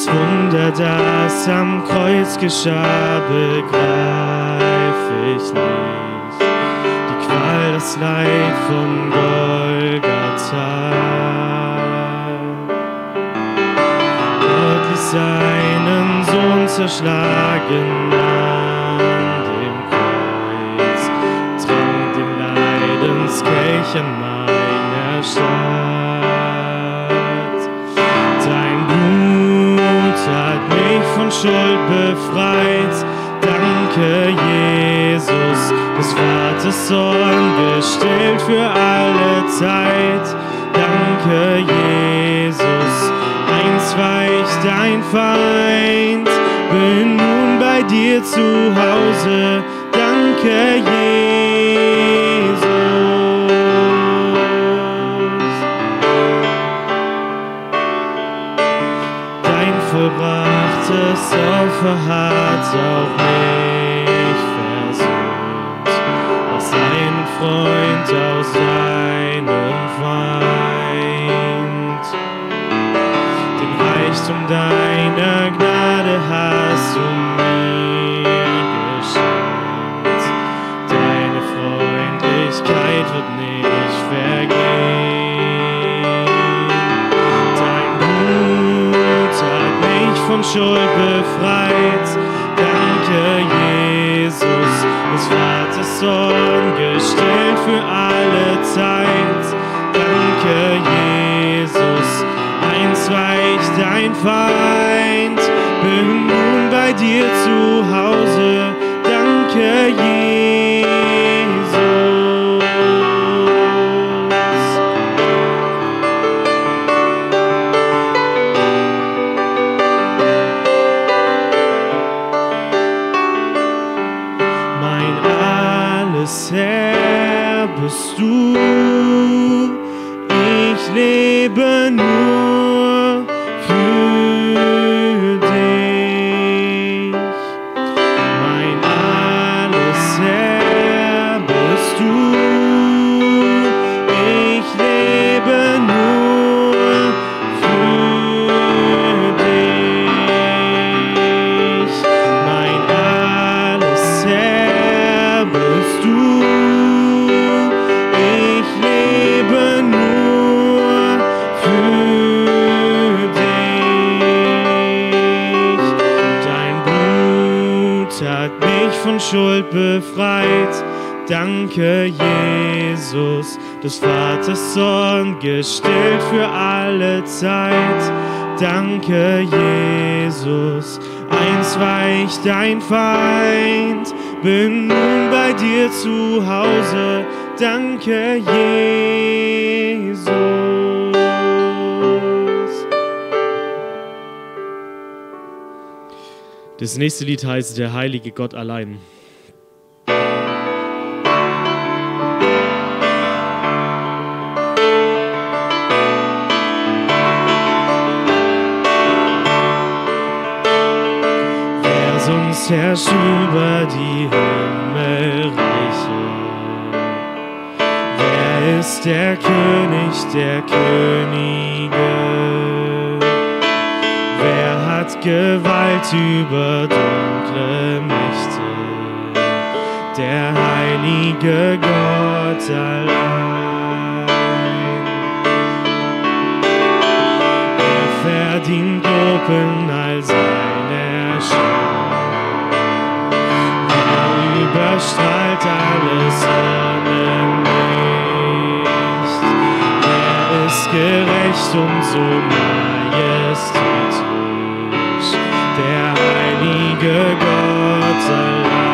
Das Wunder, das am Kreuz geschah, begreif ich nicht. Die Qual, das Leid von Golgatha. Gott ließ seinen Sohn zerschlagen an dem Kreuz, trank den Leidenskelch an meiner Stadt. Schuld befreit. Danke, Jesus, des Vaters Sohn, gestillt für alle Zeit. Danke, Jesus, eins weicht dein Feind, bin nun bei dir zu Hause. Danke, Jesus. Das Opfer hat auch mich Schuld befreit. Danke, Jesus, des Vaters Sohn, gestellt für alle Zeit. Danke, Jesus, eins weicht dein Feind, bin nun bei dir zu Hause. Danke, Jesus. Befreit. Danke, Jesus, des Vaters Sohn, gestillt für alle Zeit. Danke, Jesus, eins weicht dein Feind, bin nun bei dir zu Hause. Danke, Jesus. Das nächste Lied heißt Der heilige Gott allein. Herrscht über die Himmelreiche? Wer ist der König der Könige? Wer hat Gewalt über dunkle Mächte? Der heilige Gott allein. Er verdient Lob Überstrahlt alles Sonnenlicht. Er ist gerecht und so majestätisch. Der heilige Gott allein.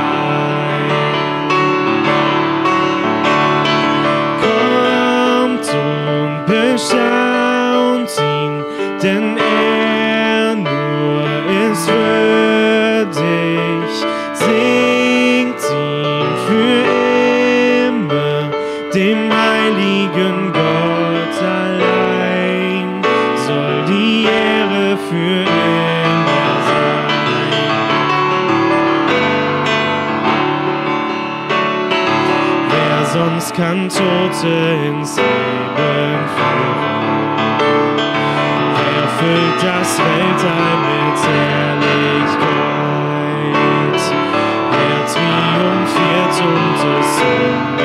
Tote ins Leben führen? Wer füllt das Weltall mit Herrlichkeit. Er triumphiert und es unbesiegt.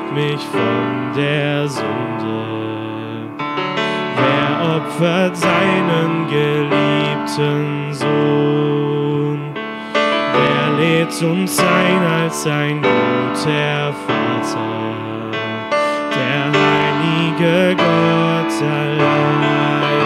Errettet mich von der Sünde? Wer opfert seinen geliebten Sohn? Wer lädt uns ein als ein guter Vater? Der heilige Gott allein.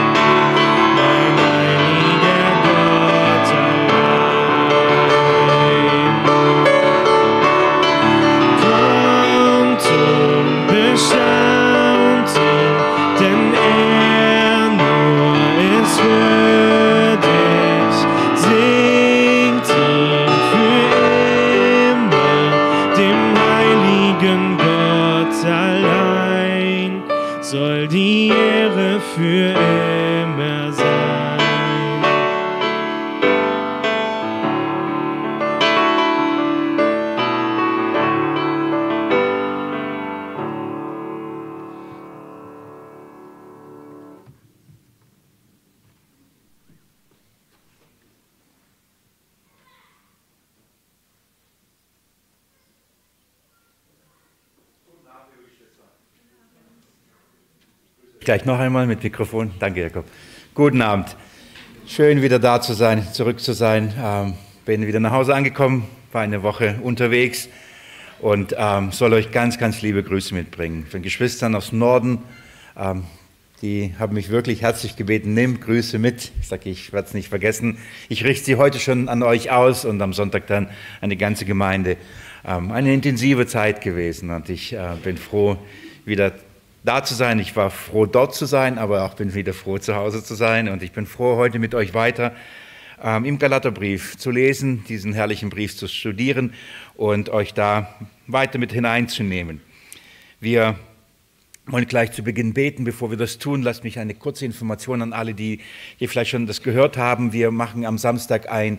Gleich noch einmal mit Mikrofon. Danke, Jakob. Guten Abend. Schön wieder da zu sein, zurück zu sein. Ähm, bin wieder nach Hause angekommen, war eine Woche unterwegs und ähm, soll euch ganz, ganz liebe Grüße mitbringen. Von Geschwistern aus Norden, ähm, die haben mich wirklich herzlich gebeten, nimm Grüße mit. Ich sage, ich werde es nicht vergessen. Ich richte sie heute schon an euch aus und am Sonntag dann an die ganze Gemeinde. Ähm, eine intensive Zeit gewesen und ich äh, bin froh, wieder da zu sein. Ich war froh, dort zu sein, aber auch bin wieder froh, zu Hause zu sein. Und ich bin froh, heute mit euch weiter ähm, im Galaterbrief zu lesen, diesen herrlichen Brief zu studieren und euch da weiter mit hineinzunehmen. Wir wollen gleich zu Beginn beten. Bevor wir das tun, lasst mich eine kurze Information an alle, die hier vielleicht schon das gehört haben. Wir machen am Samstag ein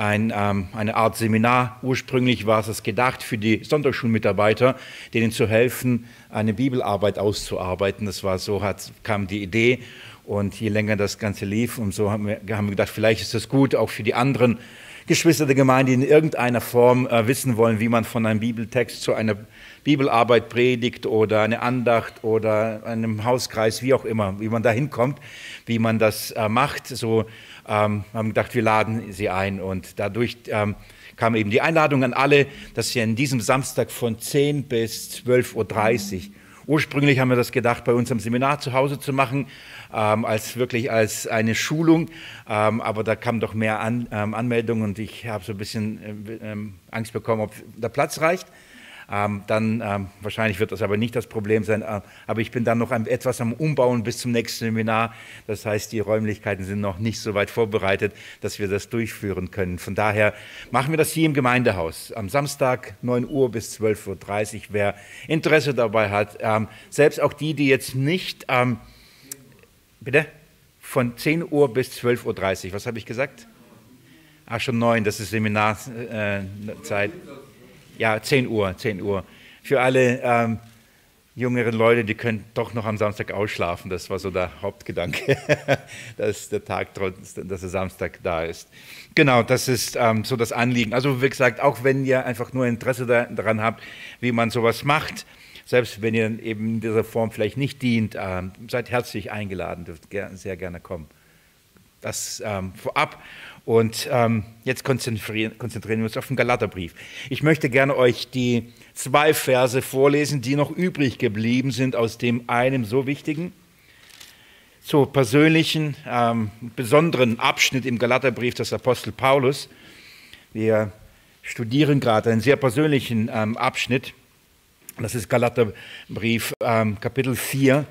ein, ähm, eine Art Seminar. Ursprünglich war es gedacht für die Sonntagsschulmitarbeiter, denen zu helfen, eine Bibelarbeit auszuarbeiten. Das war so, hat, kam die Idee. Und je länger das Ganze lief, umso haben wir, haben wir gedacht, vielleicht ist das gut auch für die anderen Geschwister der Gemeinde, die in irgendeiner Form äh, wissen wollen, wie man von einem Bibeltext zu einer Bibelarbeit predigt oder eine Andacht oder einem Hauskreis, wie auch immer, wie man da hinkommt, wie man das äh, macht. So ähm, haben gedacht, wir laden sie ein. Und dadurch ähm, kam eben die Einladung an alle, dass sie an diesem Samstag von 10 bis 12.30 Uhr, ursprünglich haben wir das gedacht, bei uns am Seminar zu Hause zu machen, ähm, als wirklich als eine Schulung. Ähm, aber da kamen doch mehr an, ähm, Anmeldungen und ich habe so ein bisschen äh, ähm, Angst bekommen, ob der Platz reicht. Ähm, dann ähm, wahrscheinlich wird das aber nicht das Problem sein. Äh, aber ich bin dann noch ein, etwas am Umbauen bis zum nächsten Seminar. Das heißt, die Räumlichkeiten sind noch nicht so weit vorbereitet, dass wir das durchführen können. Von daher machen wir das hier im Gemeindehaus am Samstag 9 Uhr bis 12.30 Uhr. Wer Interesse dabei hat, ähm, selbst auch die, die jetzt nicht, ähm, bitte, von 10 Uhr bis 12.30 Uhr, was habe ich gesagt? Ach, schon neun, das ist Seminarzeit. Äh, ja, 10 Uhr, 10 Uhr. Für alle ähm, jüngeren Leute, die können doch noch am Samstag ausschlafen. Das war so der Hauptgedanke, dass der Tag, dass der Samstag da ist. Genau, das ist ähm, so das Anliegen. Also wie gesagt, auch wenn ihr einfach nur Interesse da, daran habt, wie man sowas macht, selbst wenn ihr eben in dieser Form vielleicht nicht dient, ähm, seid herzlich eingeladen, dürft sehr gerne kommen. Das ähm, vorab. Und ähm, jetzt konzentrieren, konzentrieren wir uns auf den Galaterbrief. Ich möchte gerne euch die zwei Verse vorlesen, die noch übrig geblieben sind aus dem einem so wichtigen, so persönlichen, ähm, besonderen Abschnitt im Galaterbrief des Apostel Paulus. Wir studieren gerade einen sehr persönlichen ähm, Abschnitt. Das ist Galaterbrief ähm, Kapitel 4.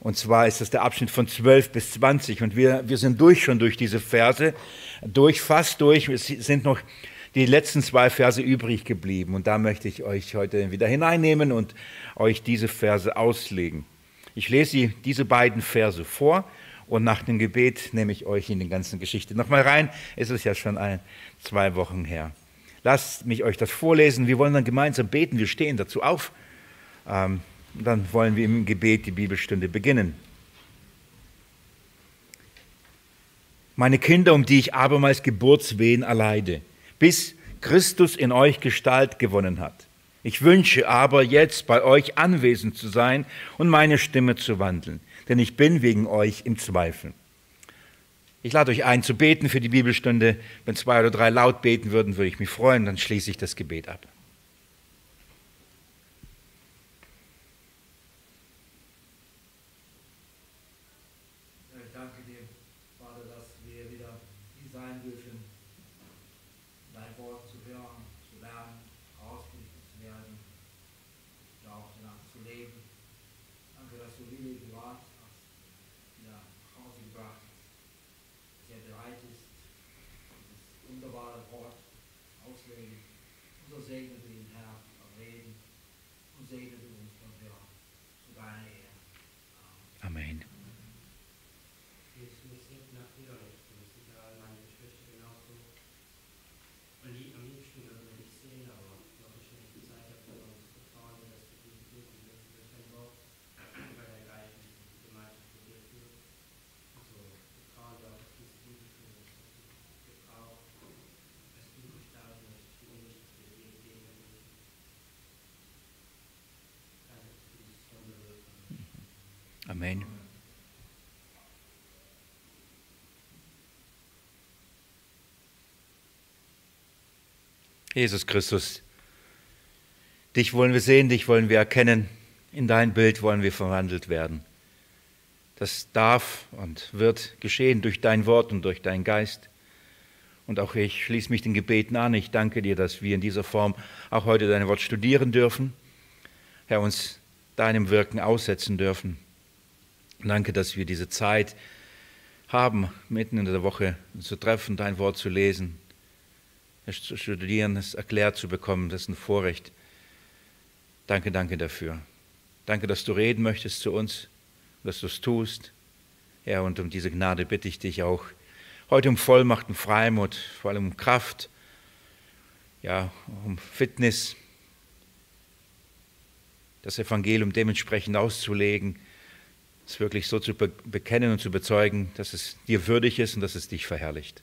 Und zwar ist das der Abschnitt von 12 bis 20. Und wir, wir sind durch schon durch diese Verse, durch, fast durch. Es sind noch die letzten zwei Verse übrig geblieben. Und da möchte ich euch heute wieder hineinnehmen und euch diese Verse auslegen. Ich lese diese beiden Verse vor und nach dem Gebet nehme ich euch in die ganze Geschichte nochmal rein. Es ist ja schon ein, zwei Wochen her. Lasst mich euch das vorlesen. Wir wollen dann gemeinsam beten. Wir stehen dazu auf. Ähm, dann wollen wir im Gebet die Bibelstunde beginnen. Meine Kinder, um die ich abermals Geburtswehen erleide, bis Christus in euch Gestalt gewonnen hat. Ich wünsche aber jetzt bei euch anwesend zu sein und meine Stimme zu wandeln denn ich bin wegen euch im Zweifel. Ich lade euch ein zu beten für die Bibelstunde. Wenn zwei oder drei laut beten würden, würde ich mich freuen, dann schließe ich das Gebet ab. hoort, als wij onze in haar, gaan, alleen, onze Amen. Jesus Christus, dich wollen wir sehen, dich wollen wir erkennen, in dein Bild wollen wir verwandelt werden. Das darf und wird geschehen durch dein Wort und durch deinen Geist. Und auch ich schließe mich den Gebeten an. Ich danke dir, dass wir in dieser Form auch heute dein Wort studieren dürfen. Herr, uns deinem Wirken aussetzen dürfen. Danke, dass wir diese Zeit haben, mitten in der Woche zu treffen, dein Wort zu lesen, es zu studieren, es erklärt zu bekommen. Das ist ein Vorrecht. Danke, danke dafür. Danke, dass du reden möchtest zu uns, dass du es tust. Ja, und um diese Gnade bitte ich dich auch heute um Vollmacht und Freimut, vor allem um Kraft, ja, um Fitness, das Evangelium dementsprechend auszulegen es wirklich so zu bekennen und zu bezeugen, dass es dir würdig ist und dass es dich verherrlicht.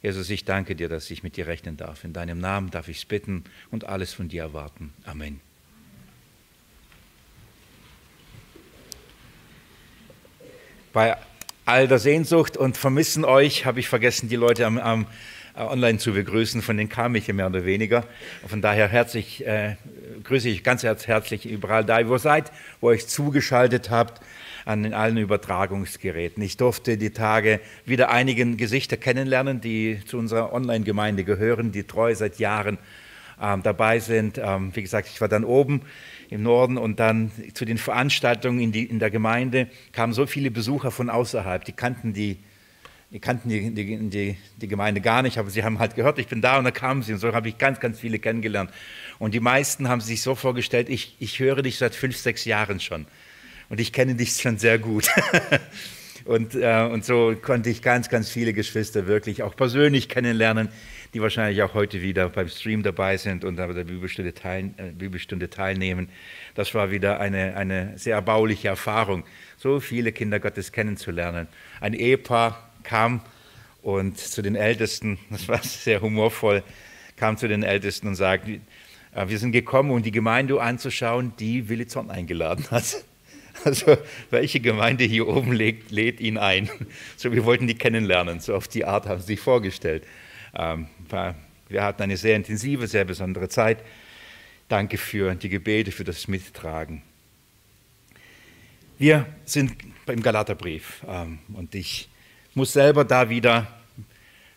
Jesus, ich danke dir, dass ich mit dir rechnen darf. In deinem Namen darf ich es bitten und alles von dir erwarten. Amen. Bei all der Sehnsucht und Vermissen euch habe ich vergessen, die Leute am, am online zu begrüßen, von denen kam ich ja mehr oder weniger. Von daher herzlich, äh, grüße ich ganz herzlich überall da, wo ihr seid, wo ihr euch zugeschaltet habt an allen Übertragungsgeräten. Ich durfte die Tage wieder einige Gesichter kennenlernen, die zu unserer Online-Gemeinde gehören, die treu seit Jahren ähm, dabei sind. Ähm, wie gesagt, ich war dann oben im Norden und dann zu den Veranstaltungen in, die, in der Gemeinde kamen so viele Besucher von außerhalb, die kannten die die kannten die, die, die, die, Gemeinde gar nicht, aber sie haben halt gehört, ich bin da und da kamen sie und so habe ich ganz, ganz viele kennengelernt. Und die meisten haben sich so vorgestellt, ich, ich höre dich seit fünf, sechs Jahren schon und ich kenne dich schon sehr gut. und, äh, und so konnte ich ganz, ganz viele Geschwister wirklich auch persönlich kennenlernen, die wahrscheinlich auch heute wieder beim Stream dabei sind und bei der Bibelstunde, teil, äh, Bibelstunde teilnehmen. Das war wieder eine, eine sehr erbauliche Erfahrung, so viele Kinder Gottes kennenzulernen. Ein Ehepaar, kam und zu den Ältesten, das war sehr humorvoll, kam zu den Ältesten und sagte, äh, wir sind gekommen, um die Gemeinde anzuschauen, die Willi Zorn eingeladen hat. Also welche Gemeinde hier oben lädt, lädt ihn ein? So, wir wollten die kennenlernen, so auf die Art haben sie sich vorgestellt. Ähm, wir hatten eine sehr intensive, sehr besondere Zeit. Danke für die Gebete, für das Mittragen. Wir sind beim Galaterbrief ähm, und ich muss selber da wieder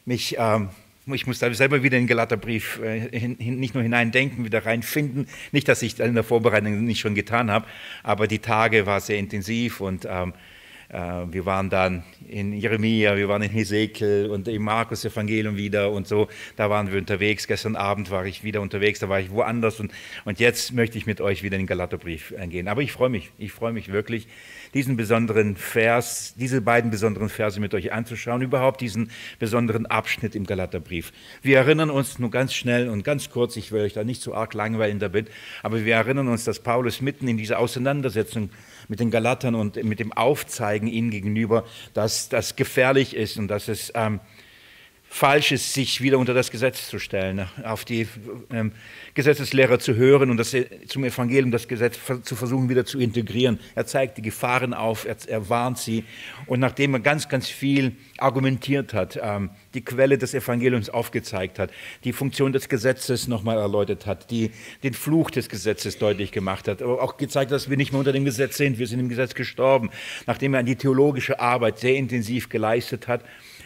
mich ähm, ich muss da selber wieder in den Galaterbrief äh, nicht nur hineindenken, wieder reinfinden. Nicht, dass ich in der Vorbereitung nicht schon getan habe, aber die Tage war sehr intensiv und ähm, äh, wir waren dann in Jeremia, wir waren in Hesekiel und im Markus Evangelium wieder und so. Da waren wir unterwegs. Gestern Abend war ich wieder unterwegs, da war ich woanders und, und jetzt möchte ich mit euch wieder in den Galaterbrief gehen. Aber ich freue mich, ich freue mich wirklich diesen besonderen Vers, diese beiden besonderen Verse mit euch anzuschauen, überhaupt diesen besonderen Abschnitt im Galaterbrief. Wir erinnern uns nur ganz schnell und ganz kurz, ich will euch da nicht so arg langweilen damit, aber wir erinnern uns, dass Paulus mitten in dieser Auseinandersetzung mit den Galatern und mit dem Aufzeigen ihnen gegenüber, dass das gefährlich ist und dass es ähm, falsch ist, sich wieder unter das Gesetz zu stellen, auf die ähm, Gesetzeslehrer zu hören und das, zum Evangelium das Gesetz zu versuchen wieder zu integrieren. Er zeigt die Gefahren auf, er, er warnt sie und nachdem er ganz, ganz viel argumentiert hat, ähm, die Quelle des Evangeliums aufgezeigt hat, die Funktion des Gesetzes nochmal erläutert hat, die, den Fluch des Gesetzes deutlich gemacht hat, aber auch gezeigt, dass wir nicht mehr unter dem Gesetz sind, wir sind im Gesetz gestorben, nachdem er die theologische Arbeit sehr intensiv geleistet hat,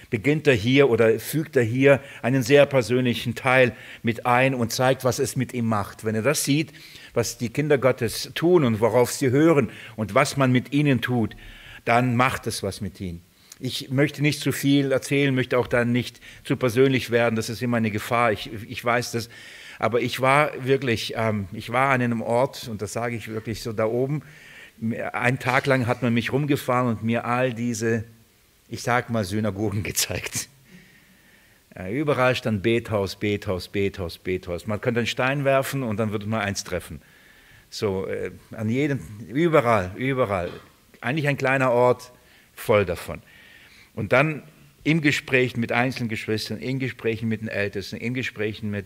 beginnt er hier oder fügt er hier einen sehr persönlichen Teil mit ein und zeigt, was es mit ihm macht. Wenn er das sieht, was die Kinder Gottes tun und worauf sie hören und was man mit ihnen tut, dann macht es was mit ihnen. Ich möchte nicht zu viel erzählen, möchte auch dann nicht zu persönlich werden, das ist immer eine Gefahr, ich, ich weiß das. Aber ich war wirklich, ähm, ich war an einem Ort, und das sage ich wirklich so da oben, einen Tag lang hat man mich rumgefahren und mir all diese ich sage mal, Synagogen gezeigt. Überall stand Bethaus, Bethaus, Bethaus, Bethaus. Man könnte einen Stein werfen und dann würde man eins treffen. So, äh, an jedem, überall, überall. Eigentlich ein kleiner Ort, voll davon. Und dann im Gespräch mit einzelnen Geschwistern, in Gesprächen mit den Ältesten, in Gesprächen mit,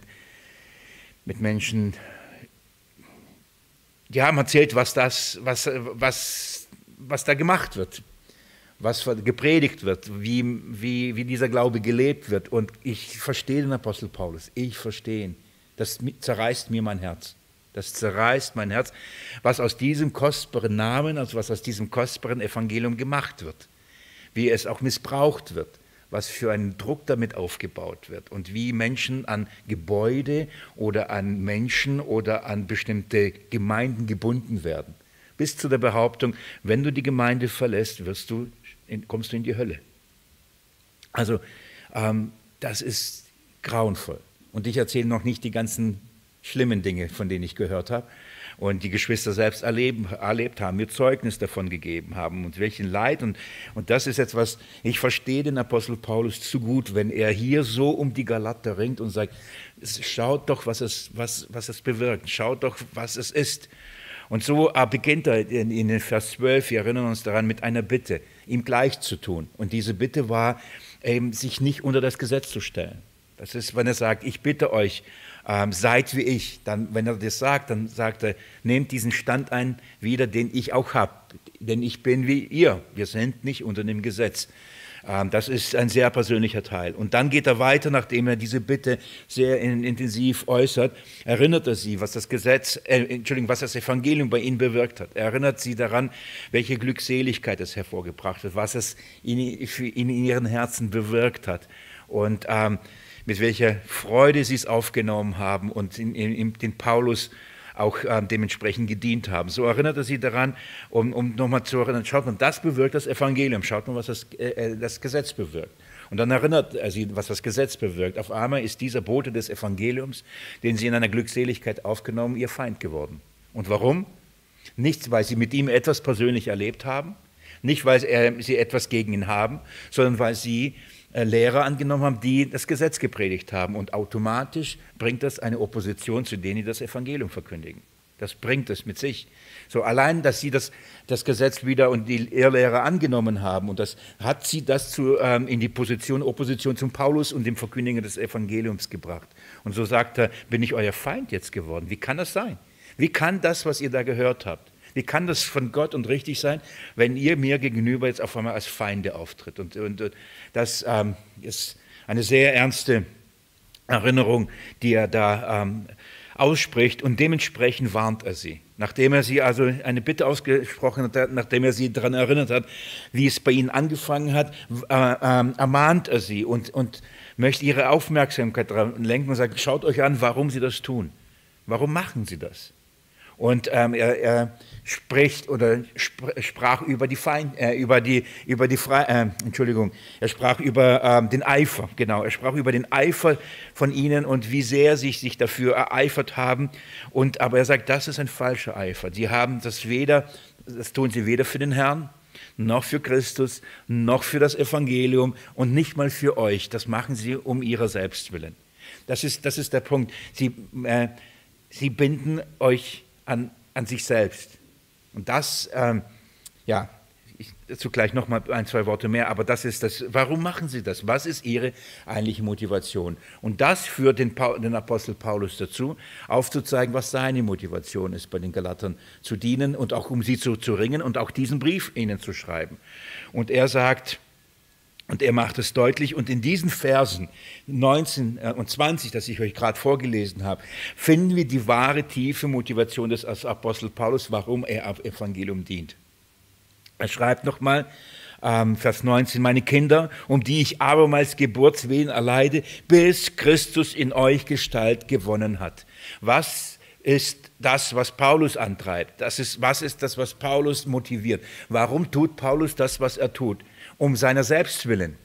mit Menschen, die haben erzählt, was, das, was, was, was da gemacht wird was gepredigt wird, wie, wie, wie dieser Glaube gelebt wird. Und ich verstehe den Apostel Paulus, ich verstehe ihn. Das zerreißt mir mein Herz. Das zerreißt mein Herz, was aus diesem kostbaren Namen, also was aus diesem kostbaren Evangelium gemacht wird. Wie es auch missbraucht wird, was für ein Druck damit aufgebaut wird und wie Menschen an Gebäude oder an Menschen oder an bestimmte Gemeinden gebunden werden. Bis zu der Behauptung, wenn du die Gemeinde verlässt, wirst du in, kommst du in die Hölle. Also ähm, das ist grauenvoll. Und ich erzähle noch nicht die ganzen schlimmen Dinge, von denen ich gehört habe und die Geschwister selbst erleben, erlebt haben, mir Zeugnis davon gegeben haben und welchen Leid. Und, und das ist etwas, ich verstehe den Apostel Paulus zu gut, wenn er hier so um die Galater ringt und sagt, schaut doch, was es, was, was es bewirkt, schaut doch, was es ist. Und so beginnt er in, in Vers 12, wir erinnern uns daran, mit einer Bitte ihm gleich zu tun. Und diese Bitte war, ähm, sich nicht unter das Gesetz zu stellen. Das ist, wenn er sagt, ich bitte euch, ähm, seid wie ich. Dann, wenn er das sagt, dann sagt er, nehmt diesen Stand ein wieder, den ich auch habe. Denn ich bin wie ihr. Wir sind nicht unter dem Gesetz. Ähm, das ist ein sehr persönlicher Teil. Und dann geht er weiter, nachdem er diese Bitte sehr intensiv äußert, erinnert er sie, was das Gesetz, äh, Entschuldigung, was das Evangelium bei ihnen bewirkt hat. Er erinnert sie daran, welche Glückseligkeit es hervorgebracht hat, was es in, in ihren Herzen bewirkt hat. Und ähm, mit welcher Freude sie es aufgenommen haben und in, in, in den Paulus auch äh, dementsprechend gedient haben. So erinnert er sie daran, um, um nochmal zu erinnern, schaut mal, das bewirkt das Evangelium, schaut mal, was das, äh, äh, das Gesetz bewirkt. Und dann erinnert er sie, was das Gesetz bewirkt. Auf einmal ist dieser Bote des Evangeliums, den sie in einer Glückseligkeit aufgenommen, ihr Feind geworden. Und warum? Nicht, weil sie mit ihm etwas persönlich erlebt haben, nicht, weil sie etwas gegen ihn haben, sondern weil sie Lehrer angenommen haben, die das Gesetz gepredigt haben. Und automatisch bringt das eine Opposition zu denen, die das Evangelium verkündigen. Das bringt es mit sich. So allein, dass sie das, das Gesetz wieder und die Irrlehrer angenommen haben und das hat sie das zu, ähm, in die Position Opposition zum Paulus und dem Verkündigen des Evangeliums gebracht. Und so sagt er, bin ich euer Feind jetzt geworden? Wie kann das sein? Wie kann das, was ihr da gehört habt, wie kann das von Gott und richtig sein, wenn ihr mir gegenüber jetzt auf einmal als Feinde auftritt? Und, und das ähm, ist eine sehr ernste Erinnerung, die er da ähm, ausspricht und dementsprechend warnt er sie. Nachdem er sie also eine Bitte ausgesprochen hat, nachdem er sie daran erinnert hat, wie es bei ihnen angefangen hat, äh, äh, ermahnt er sie und, und möchte ihre Aufmerksamkeit daran lenken und sagt, schaut euch an, warum sie das tun. Warum machen sie das? Und ähm, er, er, spricht oder sprach über die Feind, äh, über die, über die Fre äh, Entschuldigung, er sprach über ähm, den Eifer, genau, er sprach über den Eifer von ihnen und wie sehr sie sich dafür ereifert haben. Und aber er sagt, das ist ein falscher Eifer. Sie haben das weder, das tun sie weder für den Herrn noch für Christus, noch für das Evangelium und nicht mal für euch. Das machen sie um ihrer selbst willen. Das ist, das ist der Punkt. Sie, äh, sie binden euch an, an sich selbst. Und das, ähm, ja, ich, dazu gleich noch mal ein, zwei Worte mehr, aber das ist das, warum machen sie das? Was ist ihre eigentliche Motivation? Und das führt den, den Apostel Paulus dazu, aufzuzeigen, was seine Motivation ist, bei den Galatern zu dienen und auch um sie zu, zu ringen und auch diesen Brief ihnen zu schreiben. Und er sagt, und er macht es deutlich. Und in diesen Versen 19 äh, und 20, das ich euch gerade vorgelesen habe, finden wir die wahre tiefe Motivation des Apostel Paulus, warum er am Evangelium dient. Er schreibt nochmal, ähm, Vers 19, meine Kinder, um die ich abermals Geburtswehen erleide, bis Christus in euch Gestalt gewonnen hat. Was ist das, was Paulus antreibt? Das ist, was ist das, was Paulus motiviert? Warum tut Paulus das, was er tut? Um seiner selbst willen.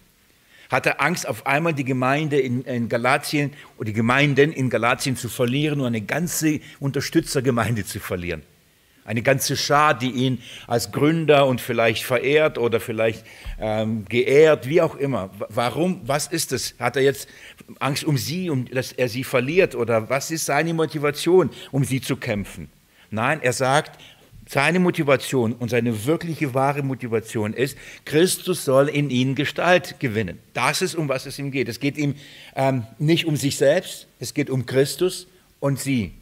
Hatte Angst, auf einmal die Gemeinde in, in Galatien oder die Gemeinden in Galatien zu verlieren und eine ganze Unterstützergemeinde zu verlieren. Eine ganze Schar, die ihn als Gründer und vielleicht verehrt oder vielleicht ähm, geehrt, wie auch immer. Warum? Was ist es? Hat er jetzt Angst um sie, um, dass er sie verliert? Oder was ist seine Motivation, um sie zu kämpfen? Nein, er sagt, seine Motivation und seine wirkliche wahre Motivation ist, Christus soll in ihnen Gestalt gewinnen. Das ist, um was es ihm geht. Es geht ihm ähm, nicht um sich selbst, es geht um Christus und sie.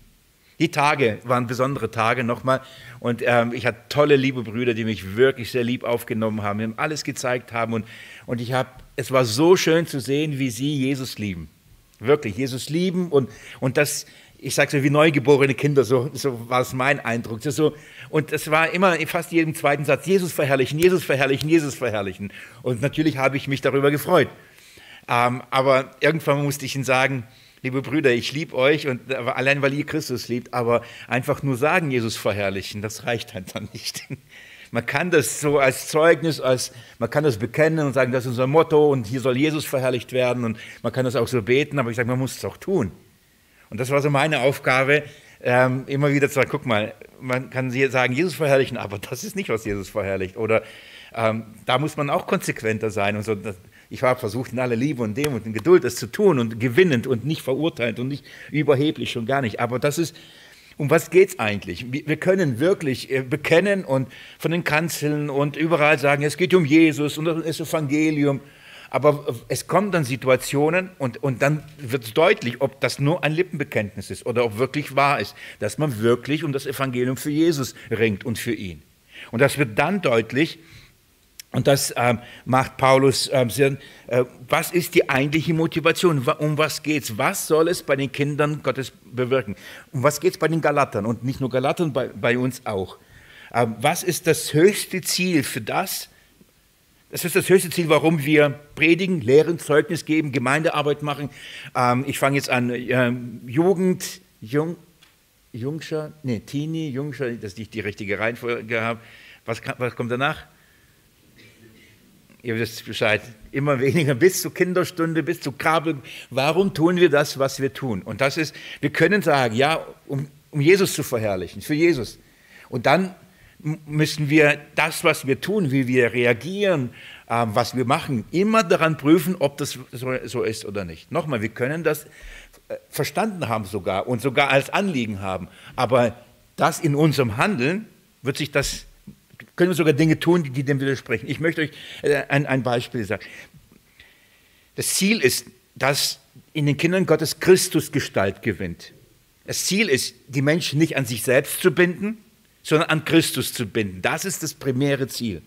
Die Tage waren besondere Tage nochmal und ähm, ich hatte tolle liebe Brüder, die mich wirklich sehr lieb aufgenommen haben, mir alles gezeigt haben und, und ich habe, es war so schön zu sehen, wie sie Jesus lieben. Wirklich, Jesus lieben und, und das, ich sage so wie neugeborene Kinder, so, so war es mein Eindruck. So, und es war immer in fast jedem zweiten Satz, Jesus verherrlichen, Jesus verherrlichen, Jesus verherrlichen. Und natürlich habe ich mich darüber gefreut. Ähm, aber irgendwann musste ich ihnen sagen, liebe Brüder, ich liebe euch, und, allein weil ihr Christus liebt, aber einfach nur sagen, Jesus verherrlichen, das reicht halt dann nicht. Man kann das so als Zeugnis, als, man kann das bekennen und sagen, das ist unser Motto und hier soll Jesus verherrlicht werden und man kann das auch so beten, aber ich sage, man muss es auch tun. Und das war so meine Aufgabe, ähm, immer wieder zu sagen, guck mal, man kann sagen, Jesus verherrlichen, aber das ist nicht, was Jesus verherrlicht. Oder ähm, da muss man auch konsequenter sein. Und so, ich habe versucht, in aller Liebe und Demut und Geduld das zu tun und gewinnend und nicht verurteilt und nicht überheblich, schon gar nicht. Aber das ist, um was geht es eigentlich? Wir können wirklich äh, bekennen und von den Kanzeln und überall sagen, es geht um Jesus und das Evangelium. Aber es kommen dann Situationen und, und dann wird es deutlich, ob das nur ein Lippenbekenntnis ist oder ob wirklich wahr ist, dass man wirklich um das Evangelium für Jesus ringt und für ihn. Und das wird dann deutlich, und das ähm, macht Paulus ähm, sehr, äh, was ist die eigentliche Motivation? Um was geht es? Was soll es bei den Kindern Gottes bewirken? Um was geht es bei den Galatern? Und nicht nur Galatern, bei, bei uns auch. Ähm, was ist das höchste Ziel für das, das ist das höchste Ziel, warum wir predigen, lehren, Zeugnis geben, Gemeindearbeit machen. Ähm, ich fange jetzt an, ähm, Jugend, Jung, Jungscher, nee, Teenie, Jungscher, das ist nicht die richtige Reihenfolge habe. Was, was kommt danach? Ihr wisst Bescheid. Immer weniger bis zur Kinderstunde, bis zu Kabel. Warum tun wir das, was wir tun? Und das ist, wir können sagen, ja, um, um Jesus zu verherrlichen, für Jesus. Und dann müssen wir das, was wir tun, wie wir reagieren, ähm, was wir machen, immer daran prüfen, ob das so ist oder nicht. Nochmal, wir können das äh, verstanden haben sogar und sogar als Anliegen haben, aber das in unserem Handeln wird sich das, können wir sogar Dinge tun, die, dem widersprechen. Ich möchte euch äh, ein, ein Beispiel sagen. Das Ziel ist, dass in den Kindern Gottes Christus Gestalt gewinnt. Das Ziel ist, die Menschen nicht an sich selbst zu binden, sondern an Christus zu binden. Das ist das primäre Ziel.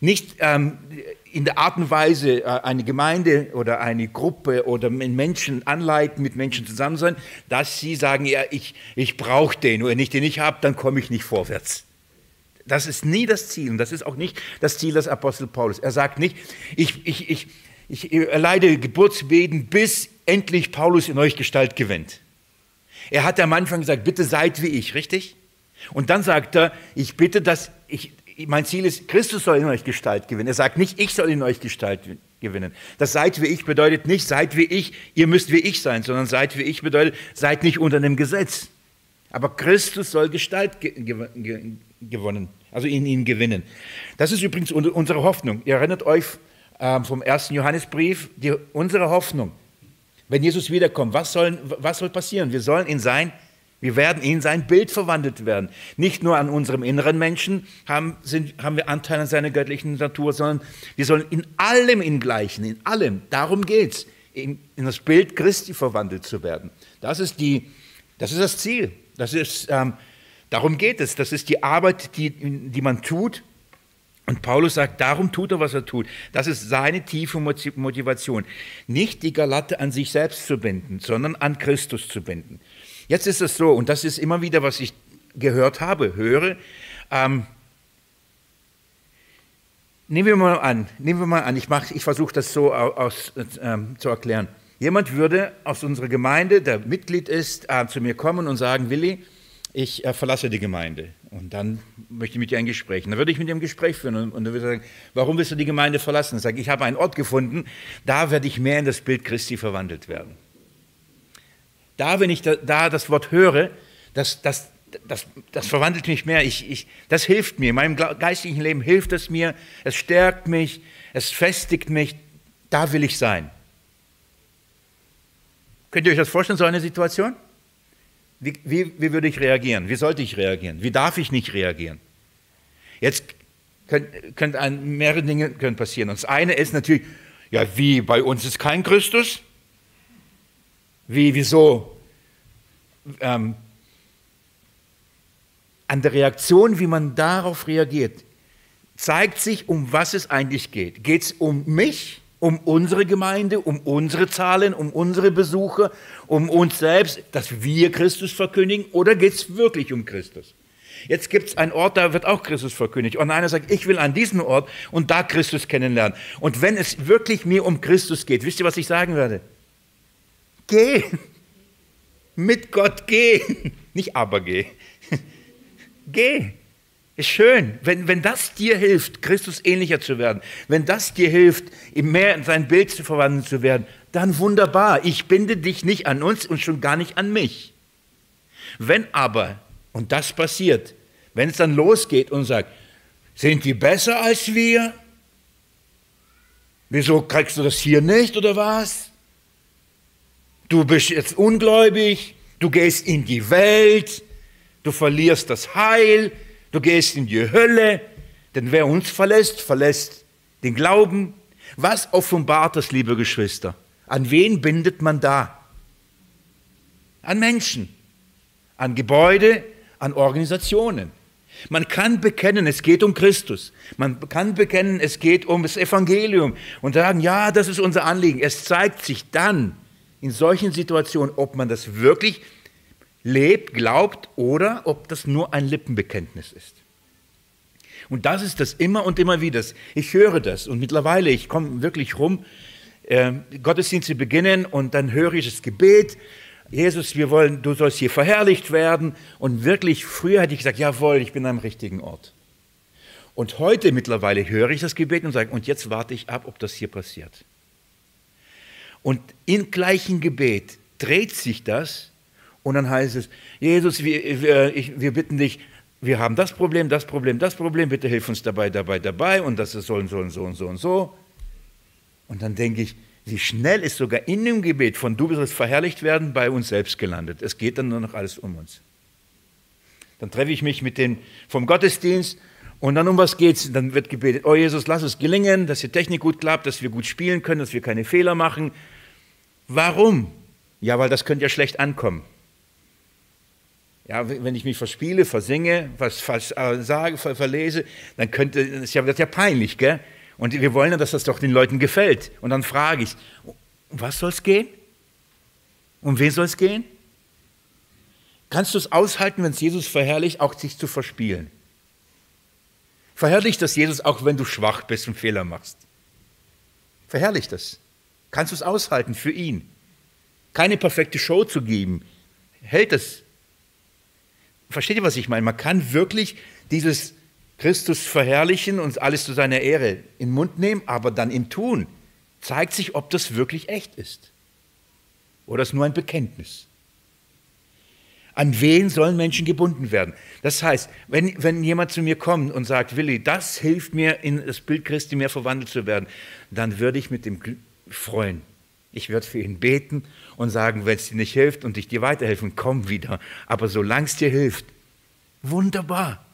Nicht ähm, in der Art und Weise äh, eine Gemeinde oder eine Gruppe oder Menschen anleiten, mit Menschen zusammen sein, dass sie sagen, ja, ich, ich brauche den, und wenn ich den nicht habe, dann komme ich nicht vorwärts. Das ist nie das Ziel und das ist auch nicht das Ziel des Apostel Paulus. Er sagt nicht, ich, ich, ich, ich erleide Geburtsbeten, bis endlich Paulus in euch Gestalt gewinnt. Er hat am Anfang gesagt, bitte seid wie ich, richtig? Und dann sagt er, ich bitte, dass ich, mein Ziel ist, Christus soll in euch Gestalt gewinnen. Er sagt nicht, ich soll in euch Gestalt gewinnen. Das seid wie ich bedeutet nicht, seid wie ich, ihr müsst wie ich sein, sondern seid wie ich bedeutet, seid nicht unter dem Gesetz. Aber Christus soll Gestalt gewonnen, also in ihn gewinnen. Das ist übrigens unsere Hoffnung. Ihr erinnert euch ähm, vom ersten Johannesbrief, die, unsere Hoffnung. Wenn Jesus wiederkommt, was soll, was soll passieren? Wir sollen in sein wir werden in sein Bild verwandelt werden. Nicht nur an unserem inneren Menschen haben, sind, haben wir Anteil an seiner göttlichen Natur, sondern wir sollen in allem ihn gleichen, in allem. Darum geht es, in, in, das Bild Christi verwandelt zu werden. Das ist, die, das, ist das Ziel. Das ist, ähm, darum geht es. Das ist die Arbeit, die, die man tut. Und Paulus sagt, darum tut er, was er tut. Das ist seine tiefe Motivation. Nicht die Galatte an sich selbst zu binden, sondern an Christus zu binden. Jetzt ist es so, und das ist immer wieder, was ich gehört habe, höre. Ähm, nehmen wir mal an, nehmen wir mal an, ich, ich versuche das so aus, ähm, zu erklären. Jemand würde aus unserer Gemeinde, der Mitglied ist, äh, zu mir kommen und sagen, Willi, ich äh, verlasse die Gemeinde und dann möchte ich mit dir ein Gespräch. Und dann würde ich mit ihm ein Gespräch führen und, und dann würde er sagen, warum willst du die Gemeinde verlassen? Ich sage, ich habe einen Ort gefunden, da werde ich mehr in das Bild Christi verwandelt werden. Da, wenn ich da, da das Wort höre, das, das, das, das verwandelt mich mehr. Ich, ich, das hilft mir. In meinem geistlichen Leben hilft es mir. Es stärkt mich. Es festigt mich. Da will ich sein. Könnt ihr euch das vorstellen, so eine Situation? Wie, wie, wie würde ich reagieren? Wie sollte ich reagieren? Wie darf ich nicht reagieren? Jetzt können, können mehrere Dinge können passieren. Und das eine ist natürlich, ja, wie bei uns ist kein Christus? Wie, wieso? Ähm, an der Reaktion, wie man darauf reagiert, zeigt sich, um was es eigentlich geht. Geht es um mich, um unsere Gemeinde, um unsere Zahlen, um unsere Besucher, um uns selbst, dass wir Christus verkündigen, oder geht es wirklich um Christus? Jetzt gibt es einen Ort, da wird auch Christus verkündigt. Und einer sagt, ich will an diesem Ort und da Christus kennenlernen. Und wenn es wirklich mir um Christus geht, wisst ihr, was ich sagen werde? Geh. Mit Gott geh. Nicht aber geh. Geh. Ist schön, wenn, wenn das dir hilft, Christus ähnlicher zu werden, wenn das dir hilft, mehr in sein Bild zu verwandeln zu werden, dann wunderbar. Ich binde dich nicht an uns und schon gar nicht an mich. Wenn aber, und das passiert, wenn es dann losgeht und sagt, sind die besser als wir? Wieso kriegst du das hier nicht oder was? Du bist jetzt ungläubig, du gehst in die Welt, du verlierst das Heil, du gehst in die Hölle, denn wer uns verlässt, verlässt den Glauben. Was offenbart das, liebe Geschwister? An wen bindet man da? An Menschen, an Gebäude, an Organisationen. Man kann bekennen, es geht um Christus. Man kann bekennen, es geht um das Evangelium und sagen, ja, das ist unser Anliegen. Es zeigt sich dann, in solchen Situationen, ob man das wirklich lebt, glaubt oder ob das nur ein Lippenbekenntnis ist. Und das ist das immer und immer wieder. Ich höre das und mittlerweile, ich komme wirklich rum, äh, Gottesdienste beginnen und dann höre ich das Gebet. Jesus, wir wollen, du sollst hier verherrlicht werden. Und wirklich, früher hätte ich gesagt, jawohl, ich bin am richtigen Ort. Und heute mittlerweile höre ich das Gebet und sage, und jetzt warte ich ab, ob das hier passiert. Und im gleichen Gebet dreht sich das und dann heißt es, Jesus, wir, wir, ich, wir bitten dich, wir haben das Problem, das Problem, das Problem, bitte hilf uns dabei, dabei, dabei und das ist so und so und so und so und so. Und dann denke ich, wie schnell ist sogar in dem Gebet von du wirst verherrlicht werden bei uns selbst gelandet. Es geht dann nur noch alles um uns. Dann treffe ich mich mit den vom Gottesdienst und dann um was geht's? Dann wird gebetet, oh Jesus, lass es gelingen, dass die Technik gut klappt, dass wir gut spielen können, dass wir keine Fehler machen, Warum? Ja, weil das könnte ja schlecht ankommen. Ja, wenn ich mich verspiele, versinge, was falsch äh, sage, ver verlese, dann könnte, ist ja, ist ja peinlich, gell? Und wir wollen ja, dass das doch den Leuten gefällt. Und dann frage ich, um was soll es gehen? Um wen soll es gehen? Kannst du es aushalten, wenn es Jesus verherrlicht, auch sich zu verspielen? Verherrlicht das Jesus auch, wenn du schwach bist und Fehler machst? Verherrlicht das. Kannst du es aushalten für ihn? Keine perfekte Show zu geben. Hält es? Versteht ihr, was ich meine? Man kann wirklich dieses Christus verherrlichen und alles zu seiner Ehre in den Mund nehmen, aber dann im Tun zeigt sich, ob das wirklich echt ist. Oder es nur ein Bekenntnis. An wen sollen Menschen gebunden werden? Das heißt, wenn, wenn jemand zu mir kommt und sagt, Willi, das hilft mir, in das Bild Christi mehr verwandelt zu werden, dann würde ich mit dem freuen. Ich würde für ihn beten und sagen, wenn es dir nicht hilft und ich dir weiterhelfen, komm wieder. Aber solange es dir hilft, wunderbar.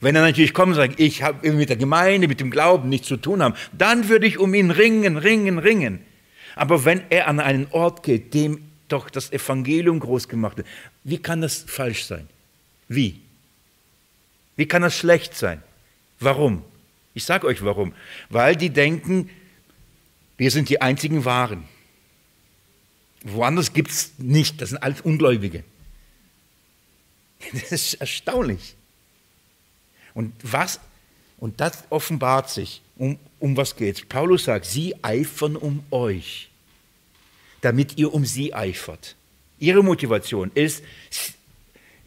Wenn er natürlich kommt und sagt, ich habe mit der Gemeinde, mit dem Glauben nichts zu tun haben, dann würde ich um ihn ringen, ringen, ringen. Aber wenn er an einen Ort geht, dem doch das Evangelium groß gemacht wird, wie kann das falsch sein? Wie? Wie kann das schlecht sein? Warum? Ich sage euch warum. Weil die denken, wir sind die einzigen Wahren. Woanders gibt es nicht, das sind alles Ungläubige. Das ist erstaunlich. Und was, und das offenbart sich, um, um was geht es. Paulus sagt, sie eifern um euch, damit ihr um sie eifert. Ihre Motivation ist,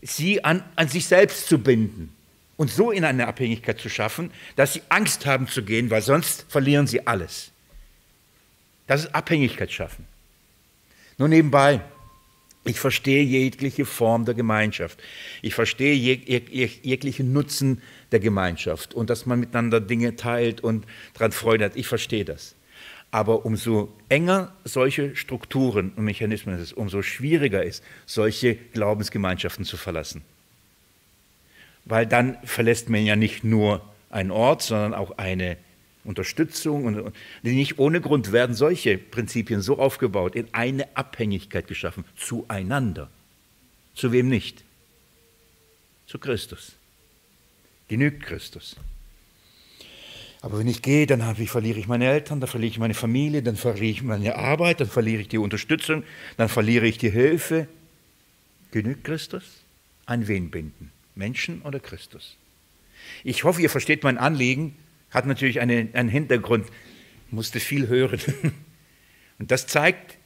sie an, an sich selbst zu binden und so in eine Abhängigkeit zu schaffen, dass sie Angst haben zu gehen, weil sonst verlieren sie alles. Das ist Abhängigkeit schaffen. Nur nebenbei, ich verstehe jegliche Form der Gemeinschaft. Ich verstehe jeg, jeg, jeglichen Nutzen der Gemeinschaft und dass man miteinander Dinge teilt und daran Freude hat. Ich verstehe das. Aber umso enger solche Strukturen und Mechanismen ist, umso schwieriger ist, solche Glaubensgemeinschaften zu verlassen. Weil dann verlässt man ja nicht nur einen Ort, sondern auch eine Unterstützung. Und, nicht ohne Grund werden solche Prinzipien so aufgebaut, in eine Abhängigkeit geschaffen, zueinander. Zu wem nicht? Zu Christus. Genügt Christus. Aber wenn ich gehe, dann ich, verliere ich meine Eltern, dann verliere ich meine Familie, dann verliere ich meine Arbeit, dann verliere ich die Unterstützung, dann verliere ich die Hilfe. Genügt Christus? An wen binden? Menschen oder Christus? Ich hoffe, ihr versteht mein Anliegen hat natürlich eine, einen Hintergrund, musste viel hören. Und das zeigt,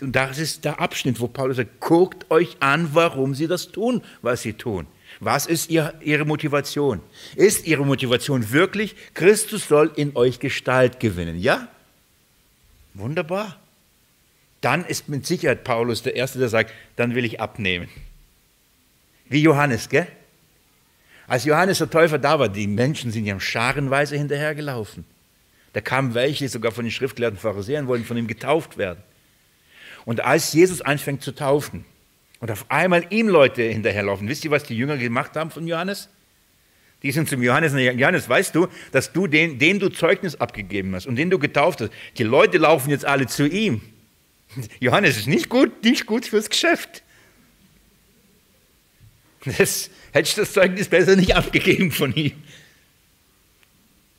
und das ist der Abschnitt, wo Paulus sagt, guckt euch an, warum sie das tun, was sie tun. Was ist ihr, ihre Motivation? Ist ihre Motivation wirklich, Christus soll in euch Gestalt gewinnen? Ja? Wunderbar. Dann ist mit Sicherheit Paulus der Erste, der sagt, dann will ich abnehmen. Wie Johannes, gell? Als Johannes der Täufer da war, die Menschen sind ihm scharenweise hinterhergelaufen. Da kamen welche, sogar von den schriftgelehrten Pharisäern, wollten von ihm getauft werden. Und als Jesus anfängt zu taufen und auf einmal ihm Leute hinterherlaufen, wisst ihr, was die Jünger gemacht haben von Johannes? Die sind zum Johannes und Johannes, weißt du, dass du den, den du Zeugnis abgegeben hast und den du getauft hast, die Leute laufen jetzt alle zu ihm. Johannes ist nicht gut, nicht gut fürs Geschäft. Das, hättest du das Zeugnis besser nicht abgegeben von ihm.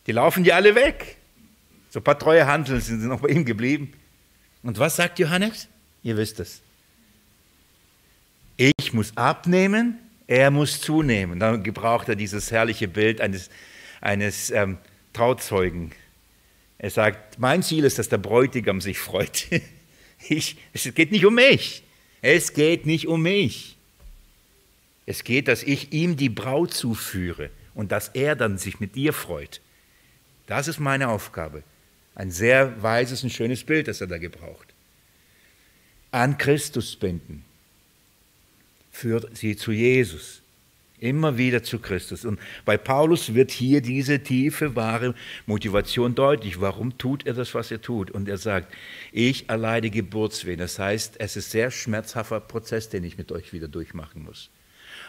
Die laufen die alle weg. So ein paar treue Handeln sind noch bei ihm geblieben. Und was sagt Johannes? Ihr wisst es. Ich muss abnehmen, er muss zunehmen. Dann gebraucht er dieses herrliche Bild eines, eines ähm, Trauzeugen. Er sagt, mein Ziel ist, dass der Bräutigam sich freut. Ich, es geht nicht um mich. Es geht nicht um mich. Es geht, dass ich ihm die Braut zuführe und dass er dann sich mit dir freut. Das ist meine Aufgabe. Ein sehr weises und schönes Bild, das er da gebraucht. An Christus binden führt sie zu Jesus. Immer wieder zu Christus. Und bei Paulus wird hier diese tiefe, wahre Motivation deutlich. Warum tut er das, was er tut? Und er sagt, ich erleide Geburtswehen. Das heißt, es ist ein sehr schmerzhafter Prozess, den ich mit euch wieder durchmachen muss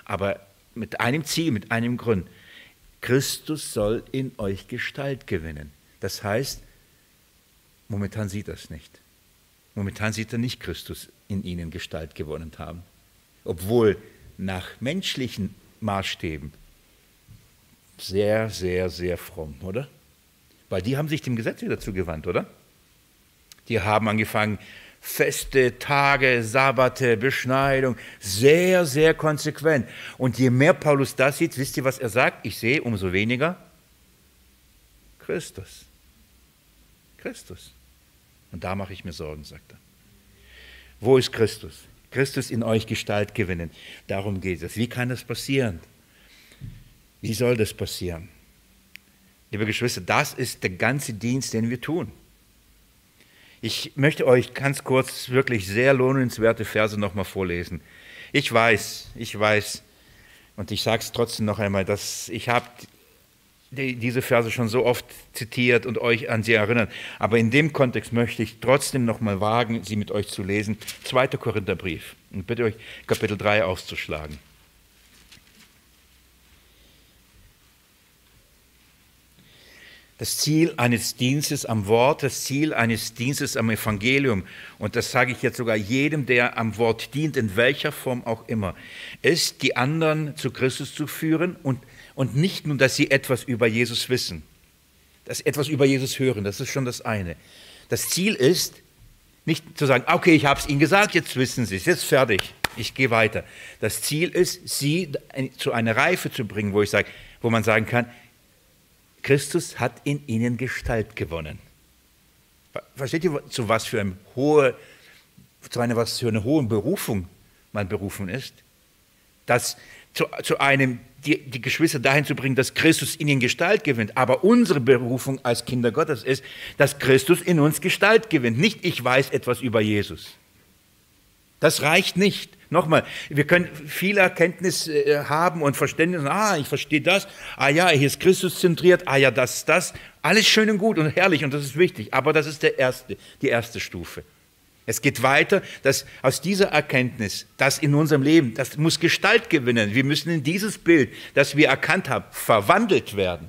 aber mit einem Ziel, mit einem Grund. Christus soll in euch Gestalt gewinnen. Das heißt, momentan sieht es nicht. Momentan sieht er nicht Christus in ihnen Gestalt gewonnen haben. Obwohl nach menschlichen Maßstäben sehr, sehr, sehr fromm, oder? Weil die haben sich dem Gesetz wieder zugewandt, oder? Die haben angefangen, Feste, Tage, Sabbate, Beschneidung, sehr, sehr konsequent. Und je mehr Paulus das sieht, wisst ihr, was er sagt? Ich sehe umso weniger Christus. Christus. Und da mache ich mir Sorgen, sagt er. Wo ist Christus? Christus in euch Gestalt gewinnen. Darum geht es. Wie kann das passieren? Wie soll das passieren? Liebe Geschwister, das ist der ganze Dienst, den wir tun. Ich möchte euch ganz kurz wirklich sehr lohnenswerte Verse nochmal vorlesen. Ich weiß, ich weiß, und ich sage es trotzdem noch einmal, dass ich habe die, diese Verse schon so oft zitiert und euch an sie erinnert. Aber in dem Kontext möchte ich trotzdem noch mal wagen, sie mit euch zu lesen. 2. Korintherbrief. Und bitte euch Kapitel 3 auszuschlagen. Das Ziel eines Dienstes am Wort, das Ziel eines Dienstes am Evangelium, und das sage ich jetzt sogar jedem, der am Wort dient, in welcher Form auch immer, ist, die anderen zu Christus zu führen und und nicht nur, dass sie etwas über Jesus wissen, dass sie etwas über Jesus hören, das ist schon das eine. Das Ziel ist, nicht zu sagen, okay, ich habe es Ihnen gesagt, jetzt wissen Sie es, jetzt fertig, ich gehe weiter. Das Ziel ist, Sie zu einer Reife zu bringen, wo ich sage, wo man sagen kann, Christus hat in Ihnen Gestalt gewonnen. Versteht ihr, zu was für, eine hohe, zu einer was für eine hohe Berufung man berufen ist? Dass zu, zu einem die, die Geschwister dahin zu bringen, dass Christus in ihnen Gestalt gewinnt. Aber unsere Berufung als Kinder Gottes ist, dass Christus in uns Gestalt gewinnt. Nicht ich weiß etwas über Jesus. Das reicht nicht. Nochmal, wir können viel Erkenntnis äh, haben und Verständnis. Ah, ich verstehe das. Ah ja, hier ist Christus zentriert. Ah ja, das, das. Alles schön und gut und herrlich und das ist wichtig. Aber das ist der erste, die erste Stufe. Es geht weiter, dass aus dieser Erkenntnis, das in unserem Leben, das muss Gestalt gewinnen. Wir müssen in dieses Bild, das wir erkannt haben, verwandelt werden.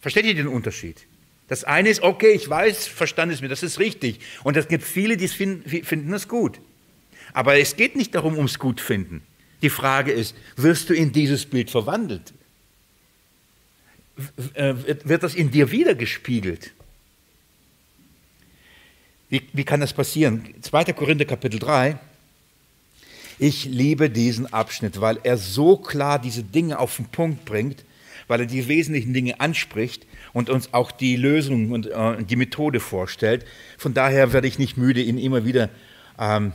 Versteht ihr den Unterschied? Das eine ist, okay, ich weiß, verstand es mir, das ist richtig. Und es gibt viele, die finden, finden das gut. Aber es geht nicht darum, ums Gutfinden. Die Frage ist, wirst du in dieses Bild verwandelt? Äh, wird das in dir wiedergespiegelt? Wie, wie kann das passieren? 2. Korinther Kapitel 3. Ich liebe diesen Abschnitt, weil er so klar diese Dinge auf den Punkt bringt, weil er die wesentlichen Dinge anspricht und uns auch die Lösung und äh, die Methode vorstellt. Von daher werde ich nicht müde, ihn immer wieder ähm,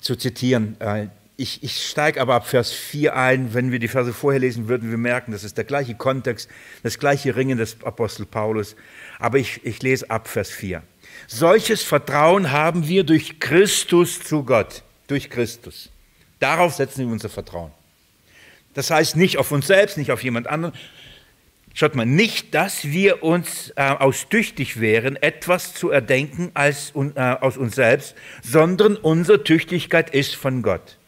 zu zitieren. Äh, ich, ich steige aber ab Vers 4 ein. Wenn wir die Verse vorher lesen, würden wir merken, das ist der gleiche Kontext, das gleiche Ringen des Apostel Paulus. Aber ich, ich lese ab Vers 4. Solches Vertrauen haben wir durch Christus zu Gott, durch Christus. Darauf setzen wir unser Vertrauen. Das heißt nicht auf uns selbst, nicht auf jemand anderen. Schaut mal, nicht, dass wir uns äh, austüchtig wären, etwas zu erdenken als, äh, aus uns selbst, sondern unsere Tüchtigkeit ist von Gott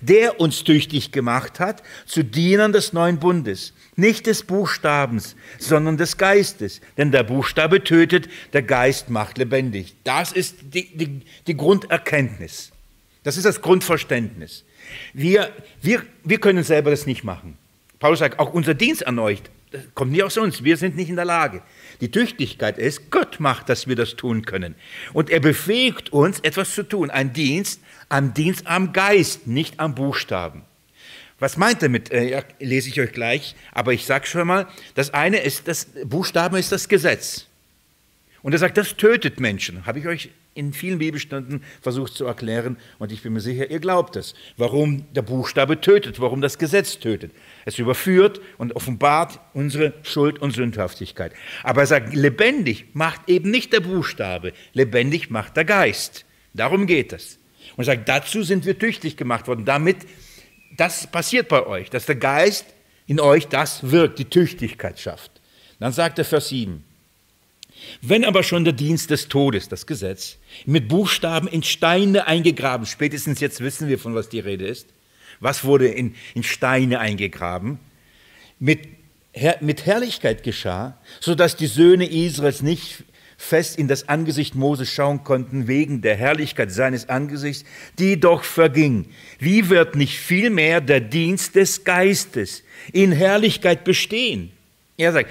der uns tüchtig gemacht hat zu Dienern des neuen Bundes, nicht des Buchstabens, sondern des Geistes. Denn der Buchstabe tötet, der Geist macht lebendig. Das ist die, die, die Grunderkenntnis. Das ist das Grundverständnis. Wir, wir, wir können selber das nicht machen. Paulus sagt, auch unser Dienst an euch kommt nicht aus uns. Wir sind nicht in der Lage. Die Tüchtigkeit ist, Gott macht, dass wir das tun können. Und er befähigt uns, etwas zu tun. Ein Dienst, am Dienst am Geist, nicht am Buchstaben. Was meint er mit, äh, lese ich euch gleich, aber ich sage schon mal, das eine ist, das Buchstaben ist das Gesetz. Und er sagt, das tötet Menschen. Habe ich euch in vielen Bibelstunden versucht zu erklären und ich bin mir sicher, ihr glaubt es, warum der Buchstabe tötet, warum das Gesetz tötet. Es überführt und offenbart unsere Schuld und Sündhaftigkeit. Aber er sagt, lebendig macht eben nicht der Buchstabe, lebendig macht der Geist. Darum geht es. Und er sagt, dazu sind wir tüchtig gemacht worden, damit das passiert bei euch, dass der Geist in euch das wirkt, die Tüchtigkeit schafft. Dann sagt er Vers 7, wenn aber schon der Dienst des Todes, das Gesetz, mit Buchstaben in Steine eingegraben, spätestens jetzt wissen wir, von was die Rede ist, was wurde in, in Steine eingegraben, mit, mit Herrlichkeit geschah, sodass die Söhne Israels nicht fest in das Angesicht Moses schauen konnten, wegen der Herrlichkeit seines Angesichts, die doch verging. Wie wird nicht vielmehr der Dienst des Geistes in Herrlichkeit bestehen? Er sagt,